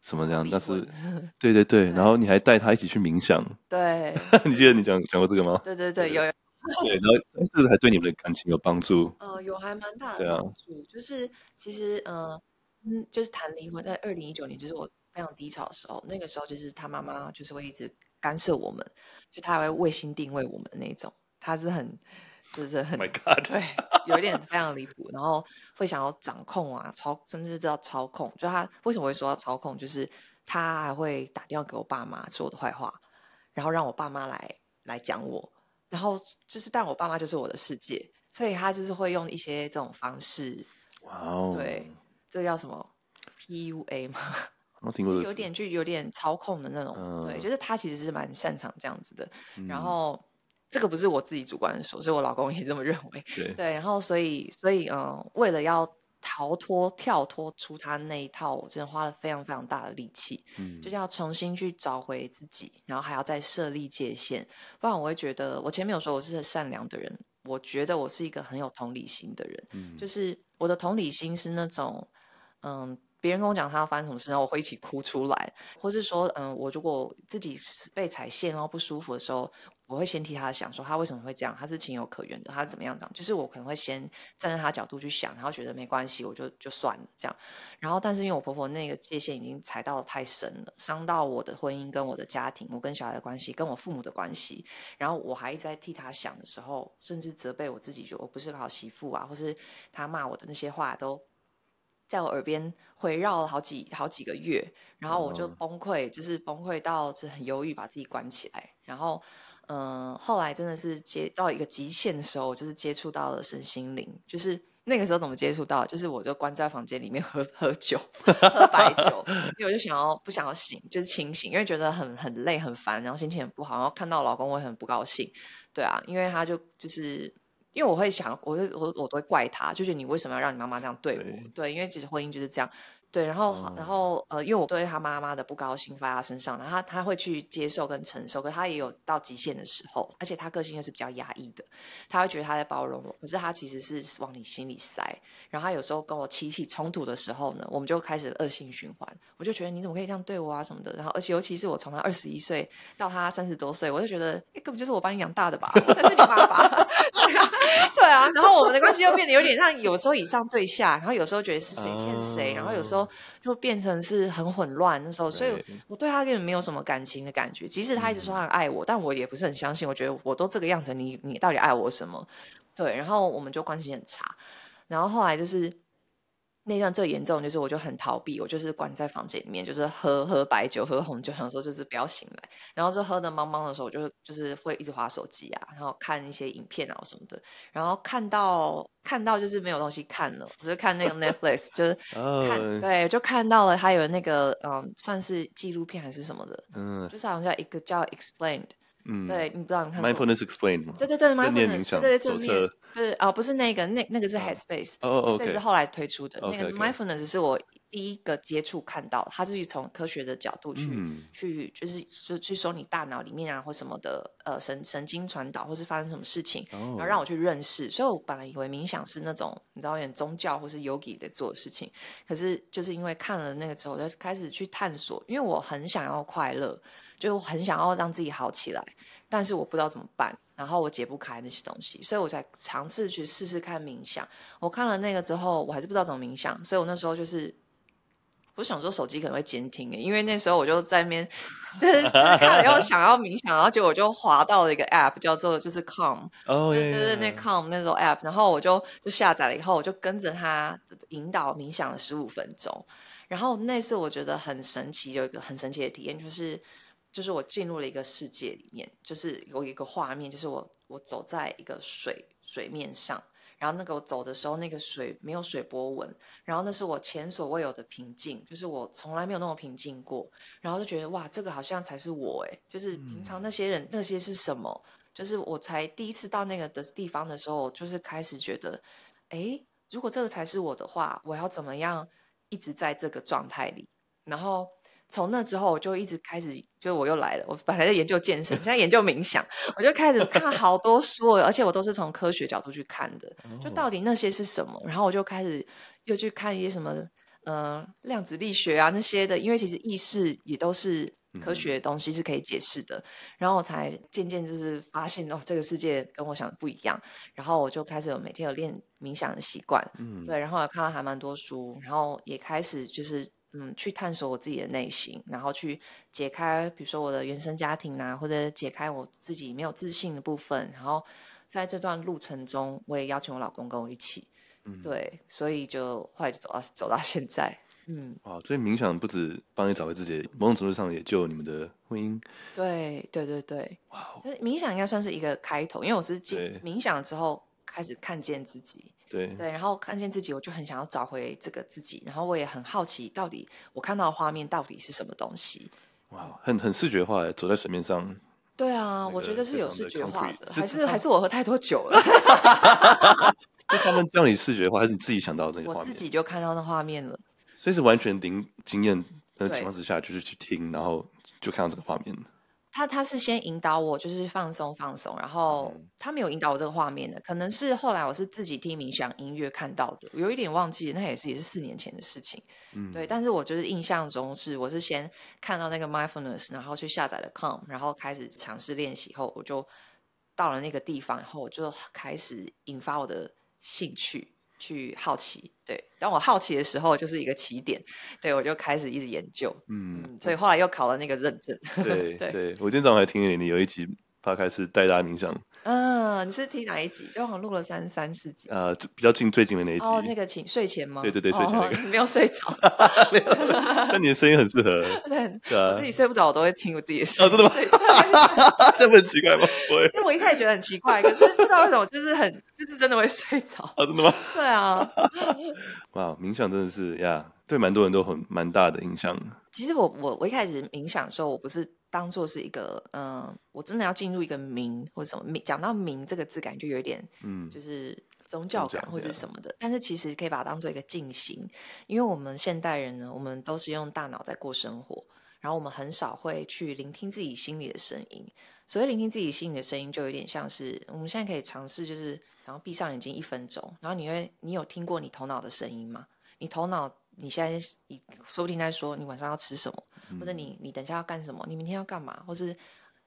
[SPEAKER 1] 什么这样？但是，对对对，然后你还带他一起去冥想。
[SPEAKER 2] 对，
[SPEAKER 1] 你记得你讲讲过这个吗？
[SPEAKER 2] 对对对，有。
[SPEAKER 1] 对，然后这个还对你们的感情有帮助。
[SPEAKER 2] 呃，有还蛮大的帮助。就是其实，呃，嗯，就是谈离婚，在二零一九年，就是我非常低潮的时候，那个时候就是他妈妈就是会一直干涉我们，就他还会卫星定位我们的那种，他是很。就是很、
[SPEAKER 1] oh、my God
[SPEAKER 2] 对，有一点非常离谱，然后会想要掌控啊，操，甚至知道操控。就他为什么会说要操控，就是他还会打电话给我爸妈说我的坏话，然后让我爸妈来来讲我，然后就是但我爸妈就是我的世界，所以他就是会用一些这种方式。哇哦对，这个叫什么 PUA 吗？
[SPEAKER 1] 我听过，
[SPEAKER 2] 有点就有点操控的那种。Uh, 对，就是他其实是蛮擅长这样子的，嗯、然后。这个不是我自己主观说，是我老公也这么认为。
[SPEAKER 1] 对，
[SPEAKER 2] 对，然后所以所以嗯，为了要逃脱、跳脱出他那一套，我真的花了非常非常大的力气，嗯，就是要重新去找回自己，然后还要再设立界限，不然我会觉得，我前面有说我是善良的人，我觉得我是一个很有同理心的人，嗯，就是我的同理心是那种，嗯。别人跟我讲他要发生什么事，然后我会一起哭出来，或是说，嗯，我如果自己被踩线然后不舒服的时候，我会先替他想，说他为什么会这样，他是情有可原的，他是怎么样这样，就是我可能会先站在他角度去想，然后觉得没关系，我就就算了这样。然后，但是因为我婆婆那个界限已经踩到太深了，伤到我的婚姻跟我的家庭，我跟小孩的关系，跟我父母的关系，然后我还一直在替他想的时候，甚至责备我自己，就我不是个好媳妇啊，或是他骂我的那些话都。在我耳边回绕了好几好几个月，然后我就崩溃，就是崩溃到就很忧郁，把自己关起来。然后，嗯、呃，后来真的是接到一个极限的时候，我就是接触到了身心灵，就是那个时候怎么接触到？就是我就关在房间里面 喝喝酒，喝白酒，因为我就想要不想要醒，就是清醒，因为觉得很很累很烦，然后心情很不好，然后看到老公我也很不高兴。对啊，因为他就就是。因为我会想，我会我我都会怪他，就是你为什么要让你妈妈这样对我？对，对，因为其实婚姻就是这样。对，然后、哦、然后呃，因为我对他妈妈的不高兴发在他身上，然后他他会去接受跟承受，可是他也有到极限的时候，而且他个性又是比较压抑的，他会觉得他在包容我，可是他其实是往你心里塞。然后他有时候跟我起起冲突的时候呢，我们就开始恶性循环。我就觉得你怎么可以这样对我啊什么的。然后而且尤其是我从他二十一岁到他三十多岁，我就觉得哎，根本就是我把你养大的吧，我才是你爸爸。对啊，对啊。然后我们的关系又变得有点像有时候以上对下，然后有时候觉得是谁欠谁，然后有时候。就变成是很混乱那时候，所以我对他根本没有什么感情的感觉。即使他一直说他很爱我，但我也不是很相信。我觉得我都这个样子，你你到底爱我什么？对，然后我们就关系很差。然后后来就是。那段最严重就是，我就很逃避，我就是关在房间里面，就是喝喝白酒、喝红酒，想说就是不要醒来。然后就喝的茫茫的时候，我就就是会一直划手机啊，然后看一些影片啊什么的。然后看到看到就是没有东西看了，我就看那个 Netflix，就是看、oh. 对，就看到了他有那个嗯，算是纪录片还是什么的，嗯，就是好像叫一个叫 Explained。嗯，对，你不知道你看过
[SPEAKER 1] Mindfulness Explained 吗？
[SPEAKER 2] 对对对
[SPEAKER 1] ，Mindfulness，对对
[SPEAKER 2] 正念，对哦，不是那个，那那个是 Headspace，哦哦，这是后来推出的。那个 Mindfulness 是我第一个接触看到，它是从科学的角度去去，就是就去说你大脑里面啊或什么的呃神神经传导，或是发生什么事情，然后让我去认识。所以我本来以为冥想是那种你知道有点宗教或是 Yogi 在做的事情，可是就是因为看了那个之后，我就开始去探索，因为我很想要快乐。就很想要让自己好起来，但是我不知道怎么办，然后我解不开那些东西，所以我才尝试去试试看冥想。我看了那个之后，我还是不知道怎么冥想，所以我那时候就是，我想说手机可能会监听，因为那时候我就在那边，就是看了以后想要冥想，然后结果我就滑到了一个 app，叫做就是 Calm，哦，对对对，那 Calm 那种 app，然后我就就下载了以后，我就跟着他引导冥想了十五分钟，然后那次我觉得很神奇，有一个很神奇的体验就是。就是我进入了一个世界里面，就是有一个画面，就是我我走在一个水水面上，然后那个我走的时候，那个水没有水波纹，然后那是我前所未有的平静，就是我从来没有那么平静过，然后就觉得哇，这个好像才是我诶，就是平常那些人、嗯、那些是什么？就是我才第一次到那个的地方的时候，就是开始觉得，诶，如果这个才是我的话，我要怎么样一直在这个状态里？然后。从那之后，我就一直开始，就我又来了。我本来在研究健身，现在研究冥想，我就开始看好多书，而且我都是从科学角度去看的。就到底那些是什么？然后我就开始又去看一些什么，量子力学啊那些的。因为其实意识也都是科学的东西，是可以解释的。然后我才渐渐就是发现哦，这个世界跟我想的不一样。然后我就开始有每天有练冥想的习惯，嗯，对。然后我看了还蛮多书，然后也开始就是。嗯，去探索我自己的内心，然后去解开，比如说我的原生家庭啊，或者解开我自己没有自信的部分。然后在这段路程中，我也邀请我老公跟我一起。嗯，对，所以就后来就走到走到现在。嗯，
[SPEAKER 1] 哇，所以冥想不止帮你找回自己，某种程度上也救你们的婚姻。
[SPEAKER 2] 对对对对，哇，冥想应该算是一个开头，因为我是进冥想之后开始看见自己。
[SPEAKER 1] 对
[SPEAKER 2] 对，然后看见自己，我就很想要找回这个自己，然后我也很好奇，到底我看到的画面到底是什么东西？
[SPEAKER 1] 哇，很很视觉化，走在水面上。
[SPEAKER 2] 对啊，我觉得是有视觉化的，还是还是我喝太多酒了？
[SPEAKER 1] 就他们叫你视觉化，还是你自己想到的那个画面？
[SPEAKER 2] 我自己就看到那画面了。
[SPEAKER 1] 所以是完全零经验的情况之下，就是去听，然后就看到这个画面。
[SPEAKER 2] 他他是先引导我，就是放松放松，然后他没有引导我这个画面的，可能是后来我是自己听冥想音乐看到的，我有一点忘记，那也是也是四年前的事情，嗯，对，但是我就是印象中是我是先看到那个 mindfulness，然后去下载了 Calm，然后开始尝试练习后，我就到了那个地方以后，我就开始引发我的兴趣。去好奇，对，当我好奇的时候，就是一个起点，对，我就开始一直研究，嗯，所以后来又考了那个认证，
[SPEAKER 1] 对 对，对，我今天早上还听你，你有一集他开始带大家冥想。
[SPEAKER 2] 嗯，你是听哪一集？就好像录了三三四集。
[SPEAKER 1] 呃，比较近最近的那一集。
[SPEAKER 2] 哦，那个请睡前吗？
[SPEAKER 1] 对对对，睡前那个。
[SPEAKER 2] 你 没有睡着。
[SPEAKER 1] 没有。但你的声音很适合。
[SPEAKER 2] 对啊。我自己睡不着，我都会听我自己的声音。
[SPEAKER 1] 哦，真的吗？这么很奇怪吗？我。
[SPEAKER 2] 其实我一开始觉得很奇怪，可是不知道为什么，就是很，就是真的会睡着。
[SPEAKER 1] 啊，真的吗？
[SPEAKER 2] 对啊。
[SPEAKER 1] 哇，冥想真的是呀，对蛮多人都很蛮大的影响。
[SPEAKER 2] 其实我我我一开始冥想的时候，我不是。当做是一个，嗯、呃，我真的要进入一个冥或者什么冥，讲到冥这个字，感觉有一点，嗯，就是宗教感或者什么的。嗯、但是其实可以把它当做一个静心，因为我们现代人呢，我们都是用大脑在过生活，然后我们很少会去聆听自己心里的声音。所以聆听自己心里的声音，就有点像是我们现在可以尝试，就是然后闭上眼睛一分钟，然后你会，你有听过你头脑的声音吗？你头脑。你现在你说不定在说你晚上要吃什么，嗯、或者你你等一下要干什么，你明天要干嘛，或是，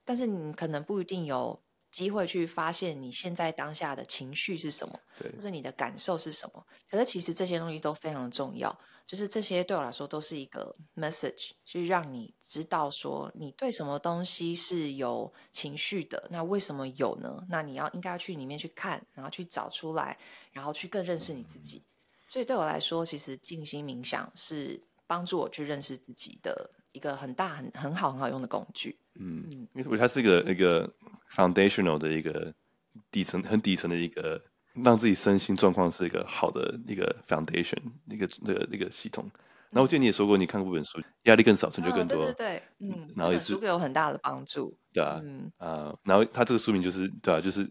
[SPEAKER 2] 但是你可能不一定有机会去发现你现在当下的情绪是什么，对，或者你的感受是什么。可是其实这些东西都非常的重要，就是这些对我来说都是一个 message，去让你知道说你对什么东西是有情绪的，那为什么有呢？那你要应该要去里面去看，然后去找出来，然后去更认识你自己。嗯所以对我来说，其实静心冥想是帮助我去认识自己的一个很大、很很好、很好用的工具。嗯，
[SPEAKER 1] 因为我觉得它是一个一个 foundational 的一个底层、很底层的一个让自己身心状况是一个好的一个 foundation，一个这个一个系统。然后我记得你也说过，你看过本书《压力更少，成就更多》哦。
[SPEAKER 2] 对对对，嗯，然后也是书给我很大的帮助。
[SPEAKER 1] 对啊，嗯啊、呃，然后他这个书名就是对啊，就是。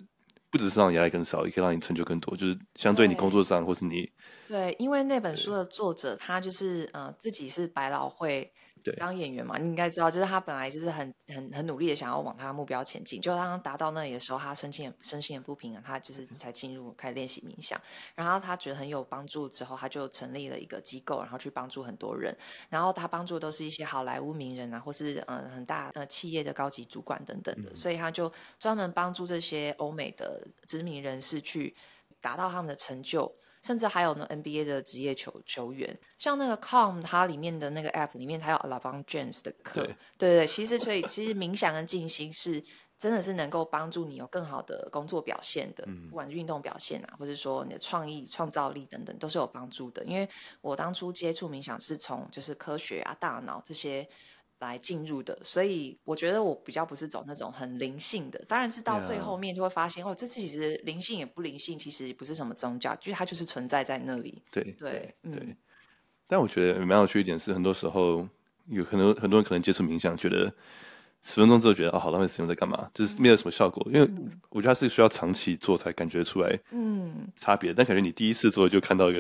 [SPEAKER 1] 不只是让你压力更少，也可以让你成就更多。就是相对你工作上，或是你
[SPEAKER 2] 对，因为那本书的作者他就是呃自己是百老汇。当演员嘛，你应该知道，就是他本来就是很很很努力的想要往他的目标前进。就当他达到那里的时候，他身心身心很不平衡，他就是才进入开始练习冥想。然后他觉得很有帮助之后，他就成立了一个机构，然后去帮助很多人。然后他帮助的都是一些好莱坞名人啊，或是嗯很大呃企业的高级主管等等的。所以他就专门帮助这些欧美的知名人士去达到他们的成就。甚至还有呢，NBA 的职业球球员，像那个 Calm，它里面的那个 App 里面，它有 LeBron James 的课，对对对，其实所以其实冥想跟静心是真的是能够帮助你有更好的工作表现的，嗯、不管是运动表现啊，或者说你的创意、创造力等等，都是有帮助的。因为我当初接触冥想是从就是科学啊、大脑这些。来进入的，所以我觉得我比较不是走那种很灵性的，当然是到最后面就会发现.哦，这其实灵性也不灵性，其实不是什么宗教，就是它就是存在在那里。
[SPEAKER 1] 对对对，嗯。但我觉得蛮有趣一点是，很多时候有很多很多人可能接触冥想，觉得。十分钟之后觉得啊、哦，好浪费时间在干嘛？就是没有什么效果，嗯、因为我觉得它是需要长期做才感觉出来，嗯，差别。但感觉你第一次做就看到一个，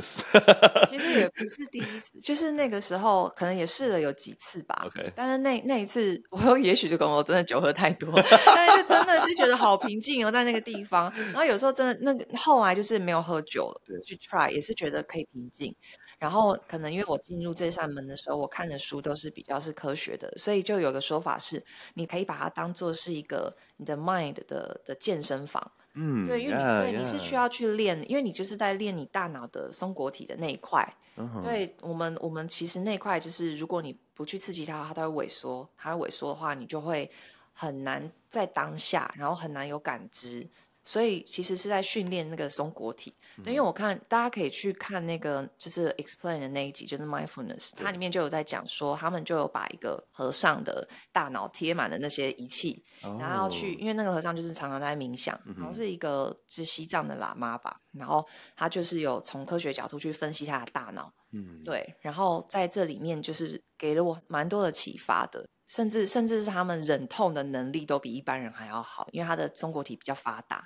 [SPEAKER 2] 其实也不是第一次，就是那个时候可能也试了有几次吧。OK，但是那那一次，我也许就跟我真的酒喝太多，但是真的是觉得好平静哦，在那个地方。然后有时候真的那个后来就是没有喝酒对去 try，也是觉得可以平静。然后可能因为我进入这扇门的时候，我看的书都是比较是科学的，所以就有个说法是，你可以把它当做是一个你的 mind 的的健身房。嗯，对，因为你 yeah, 对你是需要去练.因为你就是在练你大脑的松果体的那一块。Uh huh. 对我们，我们其实那块就是如果你不去刺激它，它都会萎缩。它会萎缩的话，你就会很难在当下，然后很难有感知。所以其实是在训练那个松果体，嗯、因为我看大家可以去看那个就是 explain 的那一集，就是 mindfulness，它里面就有在讲说，他们就有把一个和尚的大脑贴满了那些仪器，哦、然后去，因为那个和尚就是常常在冥想，然后是一个就是西藏的喇嘛吧，然后他就是有从科学角度去分析他的大脑，嗯，对，然后在这里面就是给了我蛮多的启发的。甚至甚至是他们忍痛的能力都比一般人还要好，因为他的松果体比较发达。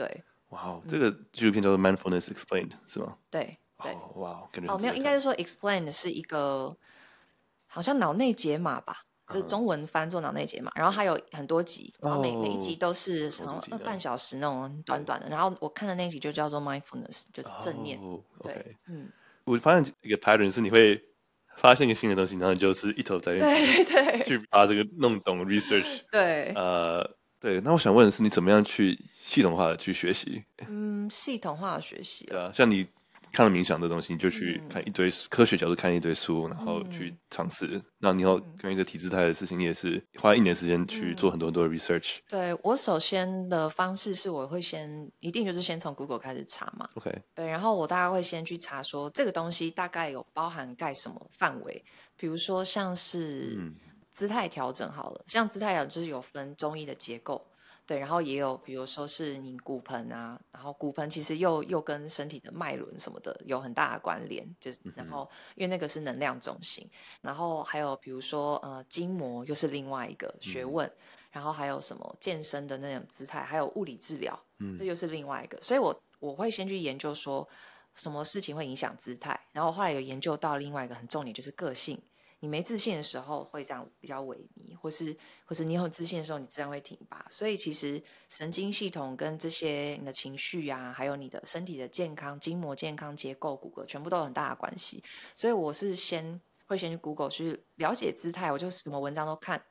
[SPEAKER 2] 对，哇
[SPEAKER 1] 哦，这个纪录片叫做《Mindfulness Explained》是吗？
[SPEAKER 2] 对对，
[SPEAKER 1] 哇，
[SPEAKER 2] 哦，没有，应该是说 Explained 是一个好像脑内解码吧，就是中文翻做脑内解码，然后它有很多集，然后每每一集都是什么二半小时那种短短的，然后我看的那集就叫做 Mindfulness，就是正念。对，嗯，
[SPEAKER 1] 我发现一个 pattern 是你会。发现一个新的东西，然后你就是一头栽进去，
[SPEAKER 2] 对对，
[SPEAKER 1] 去把这个弄懂 research。
[SPEAKER 2] 对，
[SPEAKER 1] 呃，对。那我想问的是，你怎么样去系统化的去学习？
[SPEAKER 2] 嗯，系统化的学习。
[SPEAKER 1] 对啊，像你看了冥想的东西，你就去看一堆、嗯、科学角度看一堆书，然后去尝试。那、嗯、你要跟一个体质态的事情，你也是花一年时间去做很多很多的 research。
[SPEAKER 2] 对，我首先的方式是，我会先一定就是先从 Google 开始查嘛。
[SPEAKER 1] OK。
[SPEAKER 2] 对，然后我大概会先去查说这个东西大概有包含盖什么范围，比如说像是姿态调整好了，像姿态调整就是有分中医的结构。对，然后也有，比如说是你骨盆啊，然后骨盆其实又又跟身体的脉轮什么的有很大的关联，就是然后因为那个是能量中心，然后还有比如说呃筋膜又是另外一个学问，嗯、然后还有什么健身的那种姿态，还有物理治疗，嗯，这又是另外一个，所以我我会先去研究说什么事情会影响姿态，然后后来有研究到另外一个很重点就是个性。你没自信的时候会这样比较萎靡，或是或是你有自信的时候，你自然会挺拔。所以其实神经系统跟这些你的情绪、啊，还有你的身体的健康、筋膜健康、结构、骨骼，全部都有很大的关系。所以我是先会先去 Google 去了解姿态，我就什么文章都看，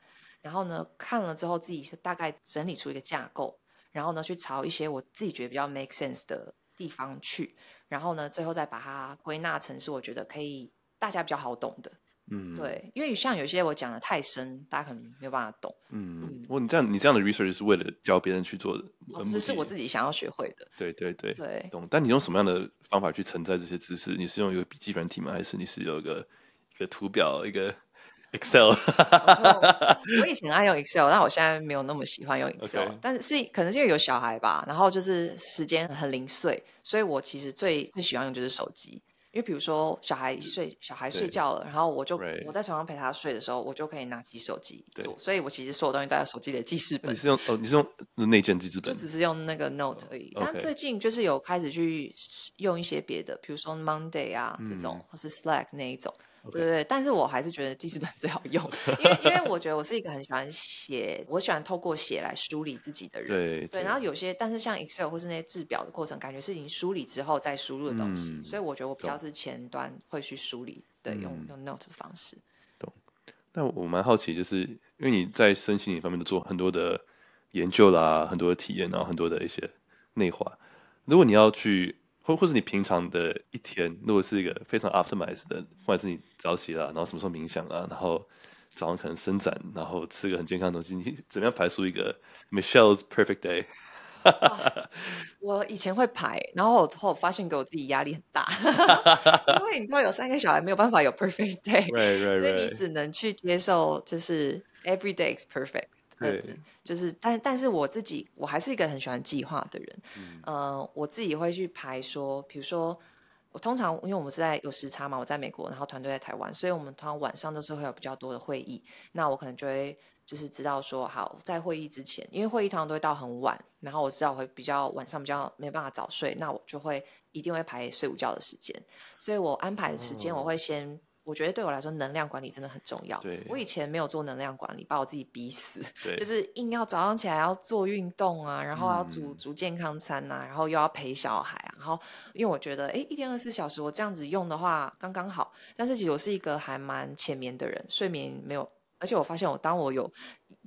[SPEAKER 2] 然后呢看了之后自己大概整理出一个架构，然后呢去朝一些我自己觉得比较 make sense 的地方去，然后呢最后再把它归纳成是我觉得可以大家比较好懂的。嗯，对，因为像有些我讲的太深，大家可能没有办法懂。
[SPEAKER 1] 嗯，我、嗯、你这样你这样的 research 是为了教别人去做的，
[SPEAKER 2] 不是是我自己想要学会的。
[SPEAKER 1] 对对对
[SPEAKER 2] 对，
[SPEAKER 1] 懂。但你用什么样的方法去承载这些知识？你是用一个笔记软体吗？还是你是有一个一个图表一个 Excel？
[SPEAKER 2] 我以前爱用 Excel，但我现在没有那么喜欢用 Excel。但是是可能是因为有小孩吧，然后就是时间很零碎，所以我其实最最喜欢用就是手机。因为比如说小孩睡，小孩睡觉了，然后我就我在床上陪他睡的时候，我就可以拿起手机做，所以我其实所有东西都在手机里记事本。
[SPEAKER 1] 你是用哦，你是用内建记事本？
[SPEAKER 2] 就只是用那个 Note 而已。但最近就是有开始去用一些别的，比如说 Monday 啊这种，或是 Slack 那一种。对对，但是我还是觉得记事本最好用，因为因为我觉得我是一个很喜欢写，我喜欢透过写来梳理自己的人。对对，对，然后有些，但是像 Excel 或是那些制表的过程，感觉是已经梳理之后再输入的东西，嗯，所以我觉得我比较是前端会去梳理，对，用用 Note 的方式。
[SPEAKER 1] 懂。那我蛮好奇，就是因为你在身心灵方面都做很多的研究啦，很多的体验，然后很多的一些内化。如果你要去或或是你平常的一天，如果是一个非常 optimized 的，或者是你早起了，然后什么时候冥想啊，然后早上可能伸展，然后吃个很健康的东西，你怎么样排出一个 Michelle's perfect day？
[SPEAKER 2] 我以前会排，然后我后发现给我自己压力很大，因为你知道有三个小孩，没有办法有 perfect day，right,
[SPEAKER 1] right, right.
[SPEAKER 2] 所以你只能去接受就是 every day is perfect。对，就是，但但是我自己，我还是一个很喜欢计划的人。嗯，呃，我自己会去排说，比如说，我通常因为我们是在有时差嘛，我在美国，然后团队在台湾，所以我们通常晚上都是会有比较多的会议。那我可能就会就是知道说，好，在会议之前，因为会议通常都会到很晚，然后我知道我会比较晚上比较没办法早睡，那我就会一定会排睡午觉的时间。所以我安排的时间，我会先。哦我觉得对我来说，能量管理真的很重要。对，我以前没有做能量管理，把我自己逼死。对，就是硬要早上起来要做运动啊，然后要煮煮健康餐呐、啊，然后又要陪小孩啊。然后，因为我觉得，哎，一天二十四小时我这样子用的话，刚刚好。但是其实我是一个还蛮浅眠的人，睡眠没有，而且我发现我当我有。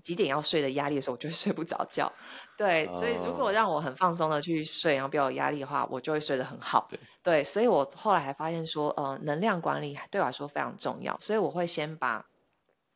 [SPEAKER 2] 几点要睡的压力的时候，我就会睡不着觉。对，所以如果让我很放松的去睡，然后不要有压力的话，我就会睡得很好。对，对，所以我后来还发现说，呃，能量管理对我来说非常重要。所以我会先把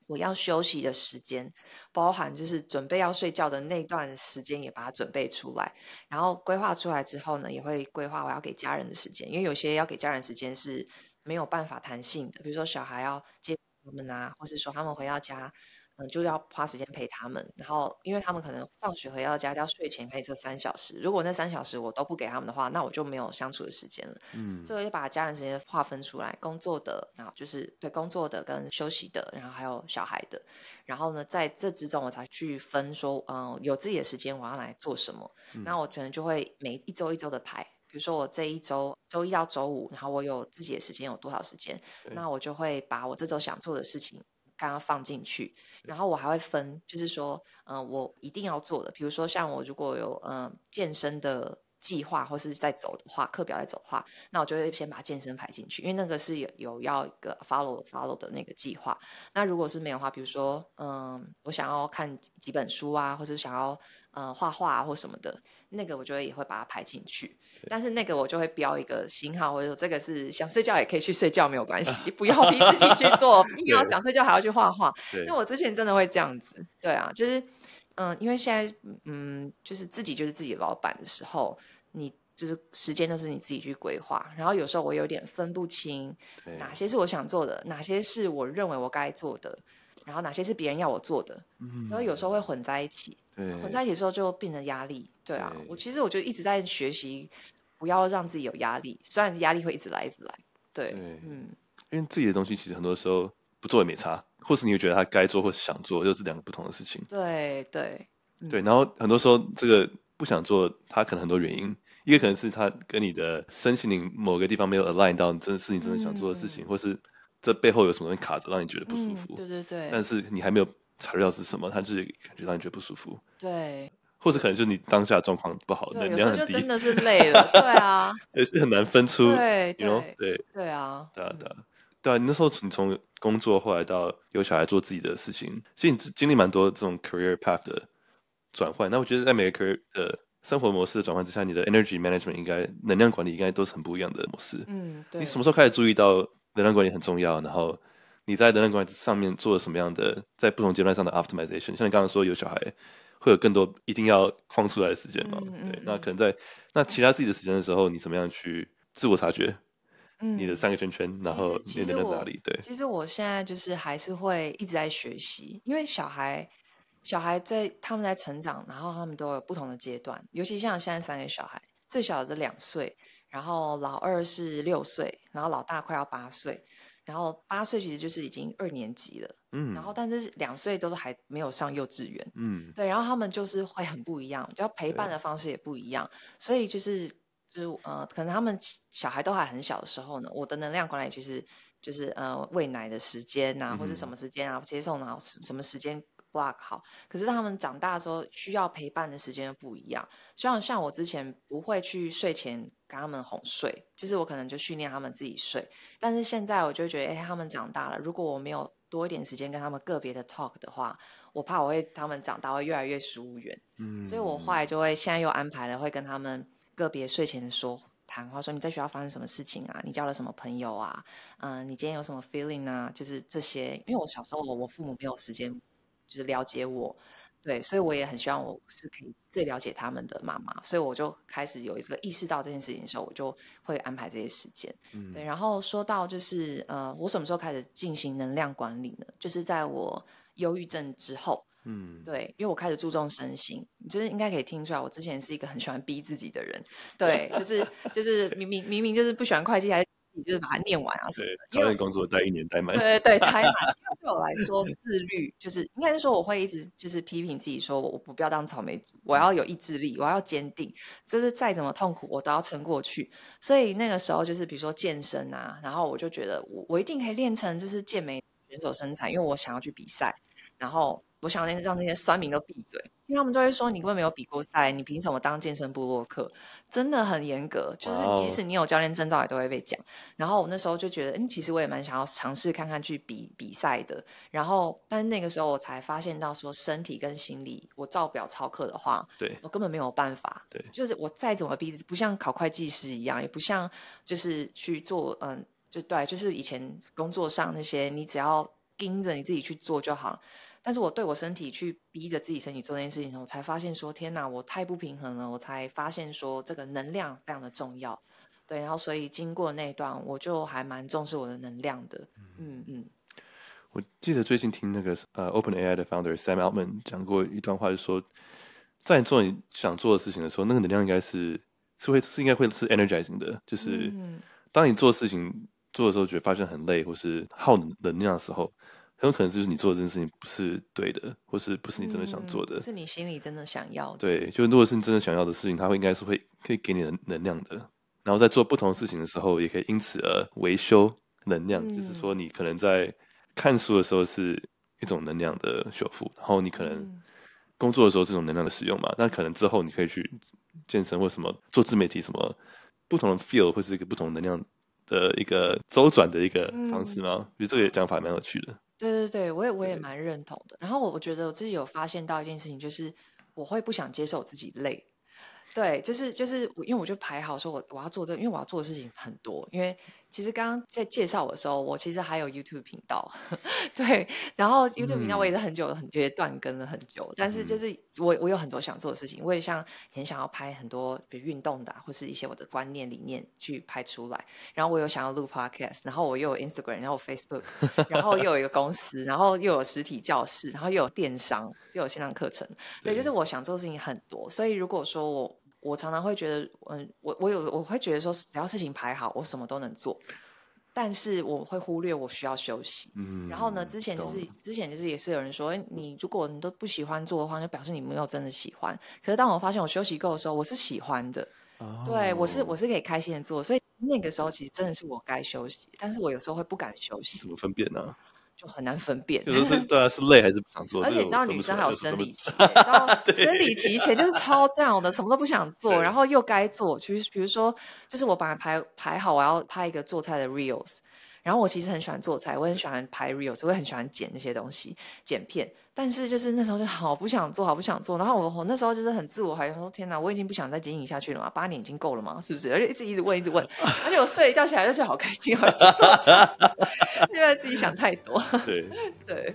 [SPEAKER 2] 我要休息的时间，包含就是准备要睡觉的那段时间，也把它准备出来。然后规划出来之后呢，也会规划我要给家人的时间，因为有些要给家人时间是没有办法弹性的，比如说小孩要接他们啊，或是说他们回到家。嗯，就要花时间陪他们，然后因为他们可能放学回到家，要睡前可以这三小时。如果那三小时我都不给他们的话，那我就没有相处的时间了。嗯，所以就把家人时间划分出来，工作的，然后就是对工作的跟休息的，然后还有小孩的。然后呢，在这之中我才去分说，嗯，有自己的时间我要来做什么。嗯，那我可能就会每一周一周的排，比如说我这一周周一到周五，然后我有自己的时间有多少时间，那我就会把我这周想做的事情。刚刚放进去，然后我还会分，就是说，嗯、我一定要做的，比如说像我如果有嗯、健身的计划或是在走的话，课表在走的话，那我就会先把健身排进去，因为那个是有有要一个 follow follow 的那个计划。那如果是没有的话，比如说，嗯、我想要看几本书啊，或者想要嗯、呃、画画啊或什么的，那个我觉得也会把它排进去。但是那个我就会标一个星号，或者说这个是想睡觉也可以去睡觉，没有关系，你 不要逼自己去做，硬要想睡觉还要去画画。那我之前真的会这样子，对啊，就是嗯，因为现在嗯，就是自己就是自己老板的时候，你就是时间都是你自己去规划，然后有时候我有点分不清哪些是我想做的，哪些是我认为我该做的。然后哪些是别人要我做的，嗯，然后有时候会混在一起，对，混在一起的时候就变成压力，对啊，对，我其实我就一直在学习，不要让自己有压力，虽然压力会一直来，一直来，对，对，嗯，
[SPEAKER 1] 因为自己的东西其实很多时候不做也没差，或是你会觉得他该做或是想做，就是两个不同的事情，
[SPEAKER 2] 对对、嗯、
[SPEAKER 1] 对，然后很多时候这个不想做，他可能很多原因，一个可能是他跟你的身心灵某个地方没有 align 到，真的是你真的想做的事情，嗯、或是。这背后有什么东西卡着，让你觉得不舒服？
[SPEAKER 2] 嗯、对对对。
[SPEAKER 1] 但是你还没有查到是什么，它就是感觉让你觉得不舒服。
[SPEAKER 2] 对。
[SPEAKER 1] 或者可能就是你当下状况不好，能量很低，
[SPEAKER 2] 就真的是累了。对啊。
[SPEAKER 1] 也是很难分出。对?对。
[SPEAKER 2] 对啊。
[SPEAKER 1] 对啊对啊对啊！你那时候你从工作后来到有小孩做自己的事情，所以你经历蛮多这种 career path 的转换。那我觉得在每个 career 的生活模式的转换之下，你的 energy management 应该能量管理应该都是很不一样的模式。
[SPEAKER 2] 嗯，对。
[SPEAKER 1] 你什么时候开始注意到？能量管理很重要，然后你在能量管理上面做了什么样的，在不同阶段上的 optimization？像你刚刚说有小孩，会有更多一定要框出来的时间嘛？嗯、对、嗯，那可能在那其他自己的时间的时候，你怎么样去自我察觉？嗯，你的三个圈圈，然后你能量在哪里？对，
[SPEAKER 2] 其实我现在就是还是会一直在学习，因为小孩小孩在他们在成长，然后他们都有不同的阶段，尤其像现在三个小孩，最小的是两岁。然后老二是六岁，然后老大快要八岁，然后八岁其实就是已经二年级了，嗯，然后但是两岁都是还没有上幼稚园，嗯，对，然后他们就是会很不一样，就要陪伴的方式也不一样，所以就是就是呃，可能他们小孩都还很小的时候呢，我的能量管理就是就是呃喂奶的时间啊，或者什么时间啊，接送啊什么时间。block 好，可是他们长大的时候，需要陪伴的时间又不一样。像像我之前不会去睡前跟他们哄睡，就是我可能就训练他们自己睡。但是现在我就觉得，哎，他们长大了，如果我没有多一点时间跟他们个别的 talk 的话，我怕我会他们长大会越来越疏远。嗯，所以我后来就会现在又安排了，会跟他们个别睡前的说谈话，说你在学校发生什么事情啊？你交了什么朋友啊？嗯、呃，你今天有什么 feeling 啊？就是这些，因为我小时候我父母没有时间。就是了解我，对，所以我也很希望我是可以最了解他们的妈妈，所以我就开始有一个意识到这件事情的时候，我就会安排这些时间。嗯，对。然后说到就是呃，我什么时候开始进行能量管理呢？就是在我忧郁症之后，嗯，对，因为我开始注重身心，就是应该可以听出来，我之前是一个很喜欢逼自己的人，对，就是就是明明明明就是不喜欢会计还。你就是把它念完啊什么的，
[SPEAKER 1] 对，讨厌工作待一年待满。
[SPEAKER 2] 对对对，待满。对我来说，自律就是应该是说，我会一直就是批评自己，说我不要当草莓族，我要有意志力，我要坚定，就是再怎么痛苦，我都要撑过去。所以那个时候，就是比如说健身啊，然后我就觉得我我一定可以练成就是健美选手身材，因为我想要去比赛，然后。我想让让那些酸民都闭嘴，因为他们都会说，你根本没有比过赛，你凭什么当健身部落客？真的很严格，就是即使你有教练证照，也都会被讲。然后我那时候就觉得，嗯，其实我也蛮想要尝试看看去比比赛的。然后，但是那个时候我才发现到，说身体跟心理，我照表操课的话，对，我根本没有办法。对，就是我再怎么逼，不像考会计师一样，也不像就是去做，嗯，就对，就是以前工作上那些，你只要盯着你自己去做就好。但是我对我身体去逼着自己身体做这件事情，我才发现说天哪，我太不平衡了。我才发现说这个能量非常的重要，对。然后所以经过那段，我就还蛮重视我的能量的。嗯嗯。
[SPEAKER 1] 我记得最近听那个呃 OpenAI 的 founder Sam Altman 讲过一段话，就是说，在你做你想做的事情的时候，那个能量应该是是会是应该会是 energizing 的，就是当你做事情做的时候，觉得发现很累或是耗能量的时候。很有可能就是你做的这件事情不是对的，或是不是你真的想做的，
[SPEAKER 2] 嗯、是你心里真的想要的。
[SPEAKER 1] 对，就如果是你真的想要的事情，它会应该是会可以给你的能量的。然后在做不同的事情的时候，也可以因此而维修能量。嗯、就是说，你可能在看书的时候是一种能量的修复，然后你可能工作的时候是一种能量的使用嘛。那可能之后你可以去健身或什么做自媒体，什么不同的 feel 或是一个不同能量的一个周转的一个方式吗？我觉得这个讲法蛮有趣的。
[SPEAKER 2] 对对对，我也我也蛮认同的。然后我我觉得我自己有发现到一件事情，就是我会不想接受自己累，对，就是就是，因为我就排好说我，我我要做这个，因为我要做的事情很多。因为其实刚刚在介绍我的时候，我其实还有 YouTube 频道，对，然后 YouTube 频道我也是很久、嗯、很觉得断更了很久，但是就是我我有很多想做的事情，我也像很想要拍很多比如运动的、啊、或是一些我的观念理念去拍出来。然后我有想要录 Podcast，然后我又有 Instagram，然后 Facebook，然后又有一个公司，然后又有实体教室，然后又有电商，又有线上课程，对，对就是我想做的事情很多。所以如果说我我常常会觉得，嗯，我我有我会觉得说，只要事情排好，我什么都能做。但是我会忽略我需要休息。嗯，然后呢，之前就是之前就是也是有人说，哎，你如果你都不喜欢做的话，就表示你没有真的喜欢。可是当我发现我休息够的时候，我是喜欢的。哦，对，我是我是可以开心的做。所以那个时候其实真的是我该休息，但是我有时候会不敢休息。
[SPEAKER 1] 怎么分辨呢？
[SPEAKER 2] 就很难分辨，
[SPEAKER 1] 就是对啊，是累还是不想做？
[SPEAKER 2] 而且你知道，女生还有生理期，然后 生理期前就是超 down 的，什么都不想做，然后又该做。其实，比如说，就是我把它排排好，我要拍一个做菜的 reels。然后我其实很喜欢做菜，我很喜欢拍 reels，我也很喜欢剪那些东西，剪片。但是就是那时候就好不想做，好不想做。然后我我那时候就是很自我怀疑，说天哪，我已经不想再经营下去了嘛？八年已经够了嘛？是不是？而且一直一直问，一直问。而且我睡一觉起来就觉得好开心，好做菜，因为自己想太多。对对。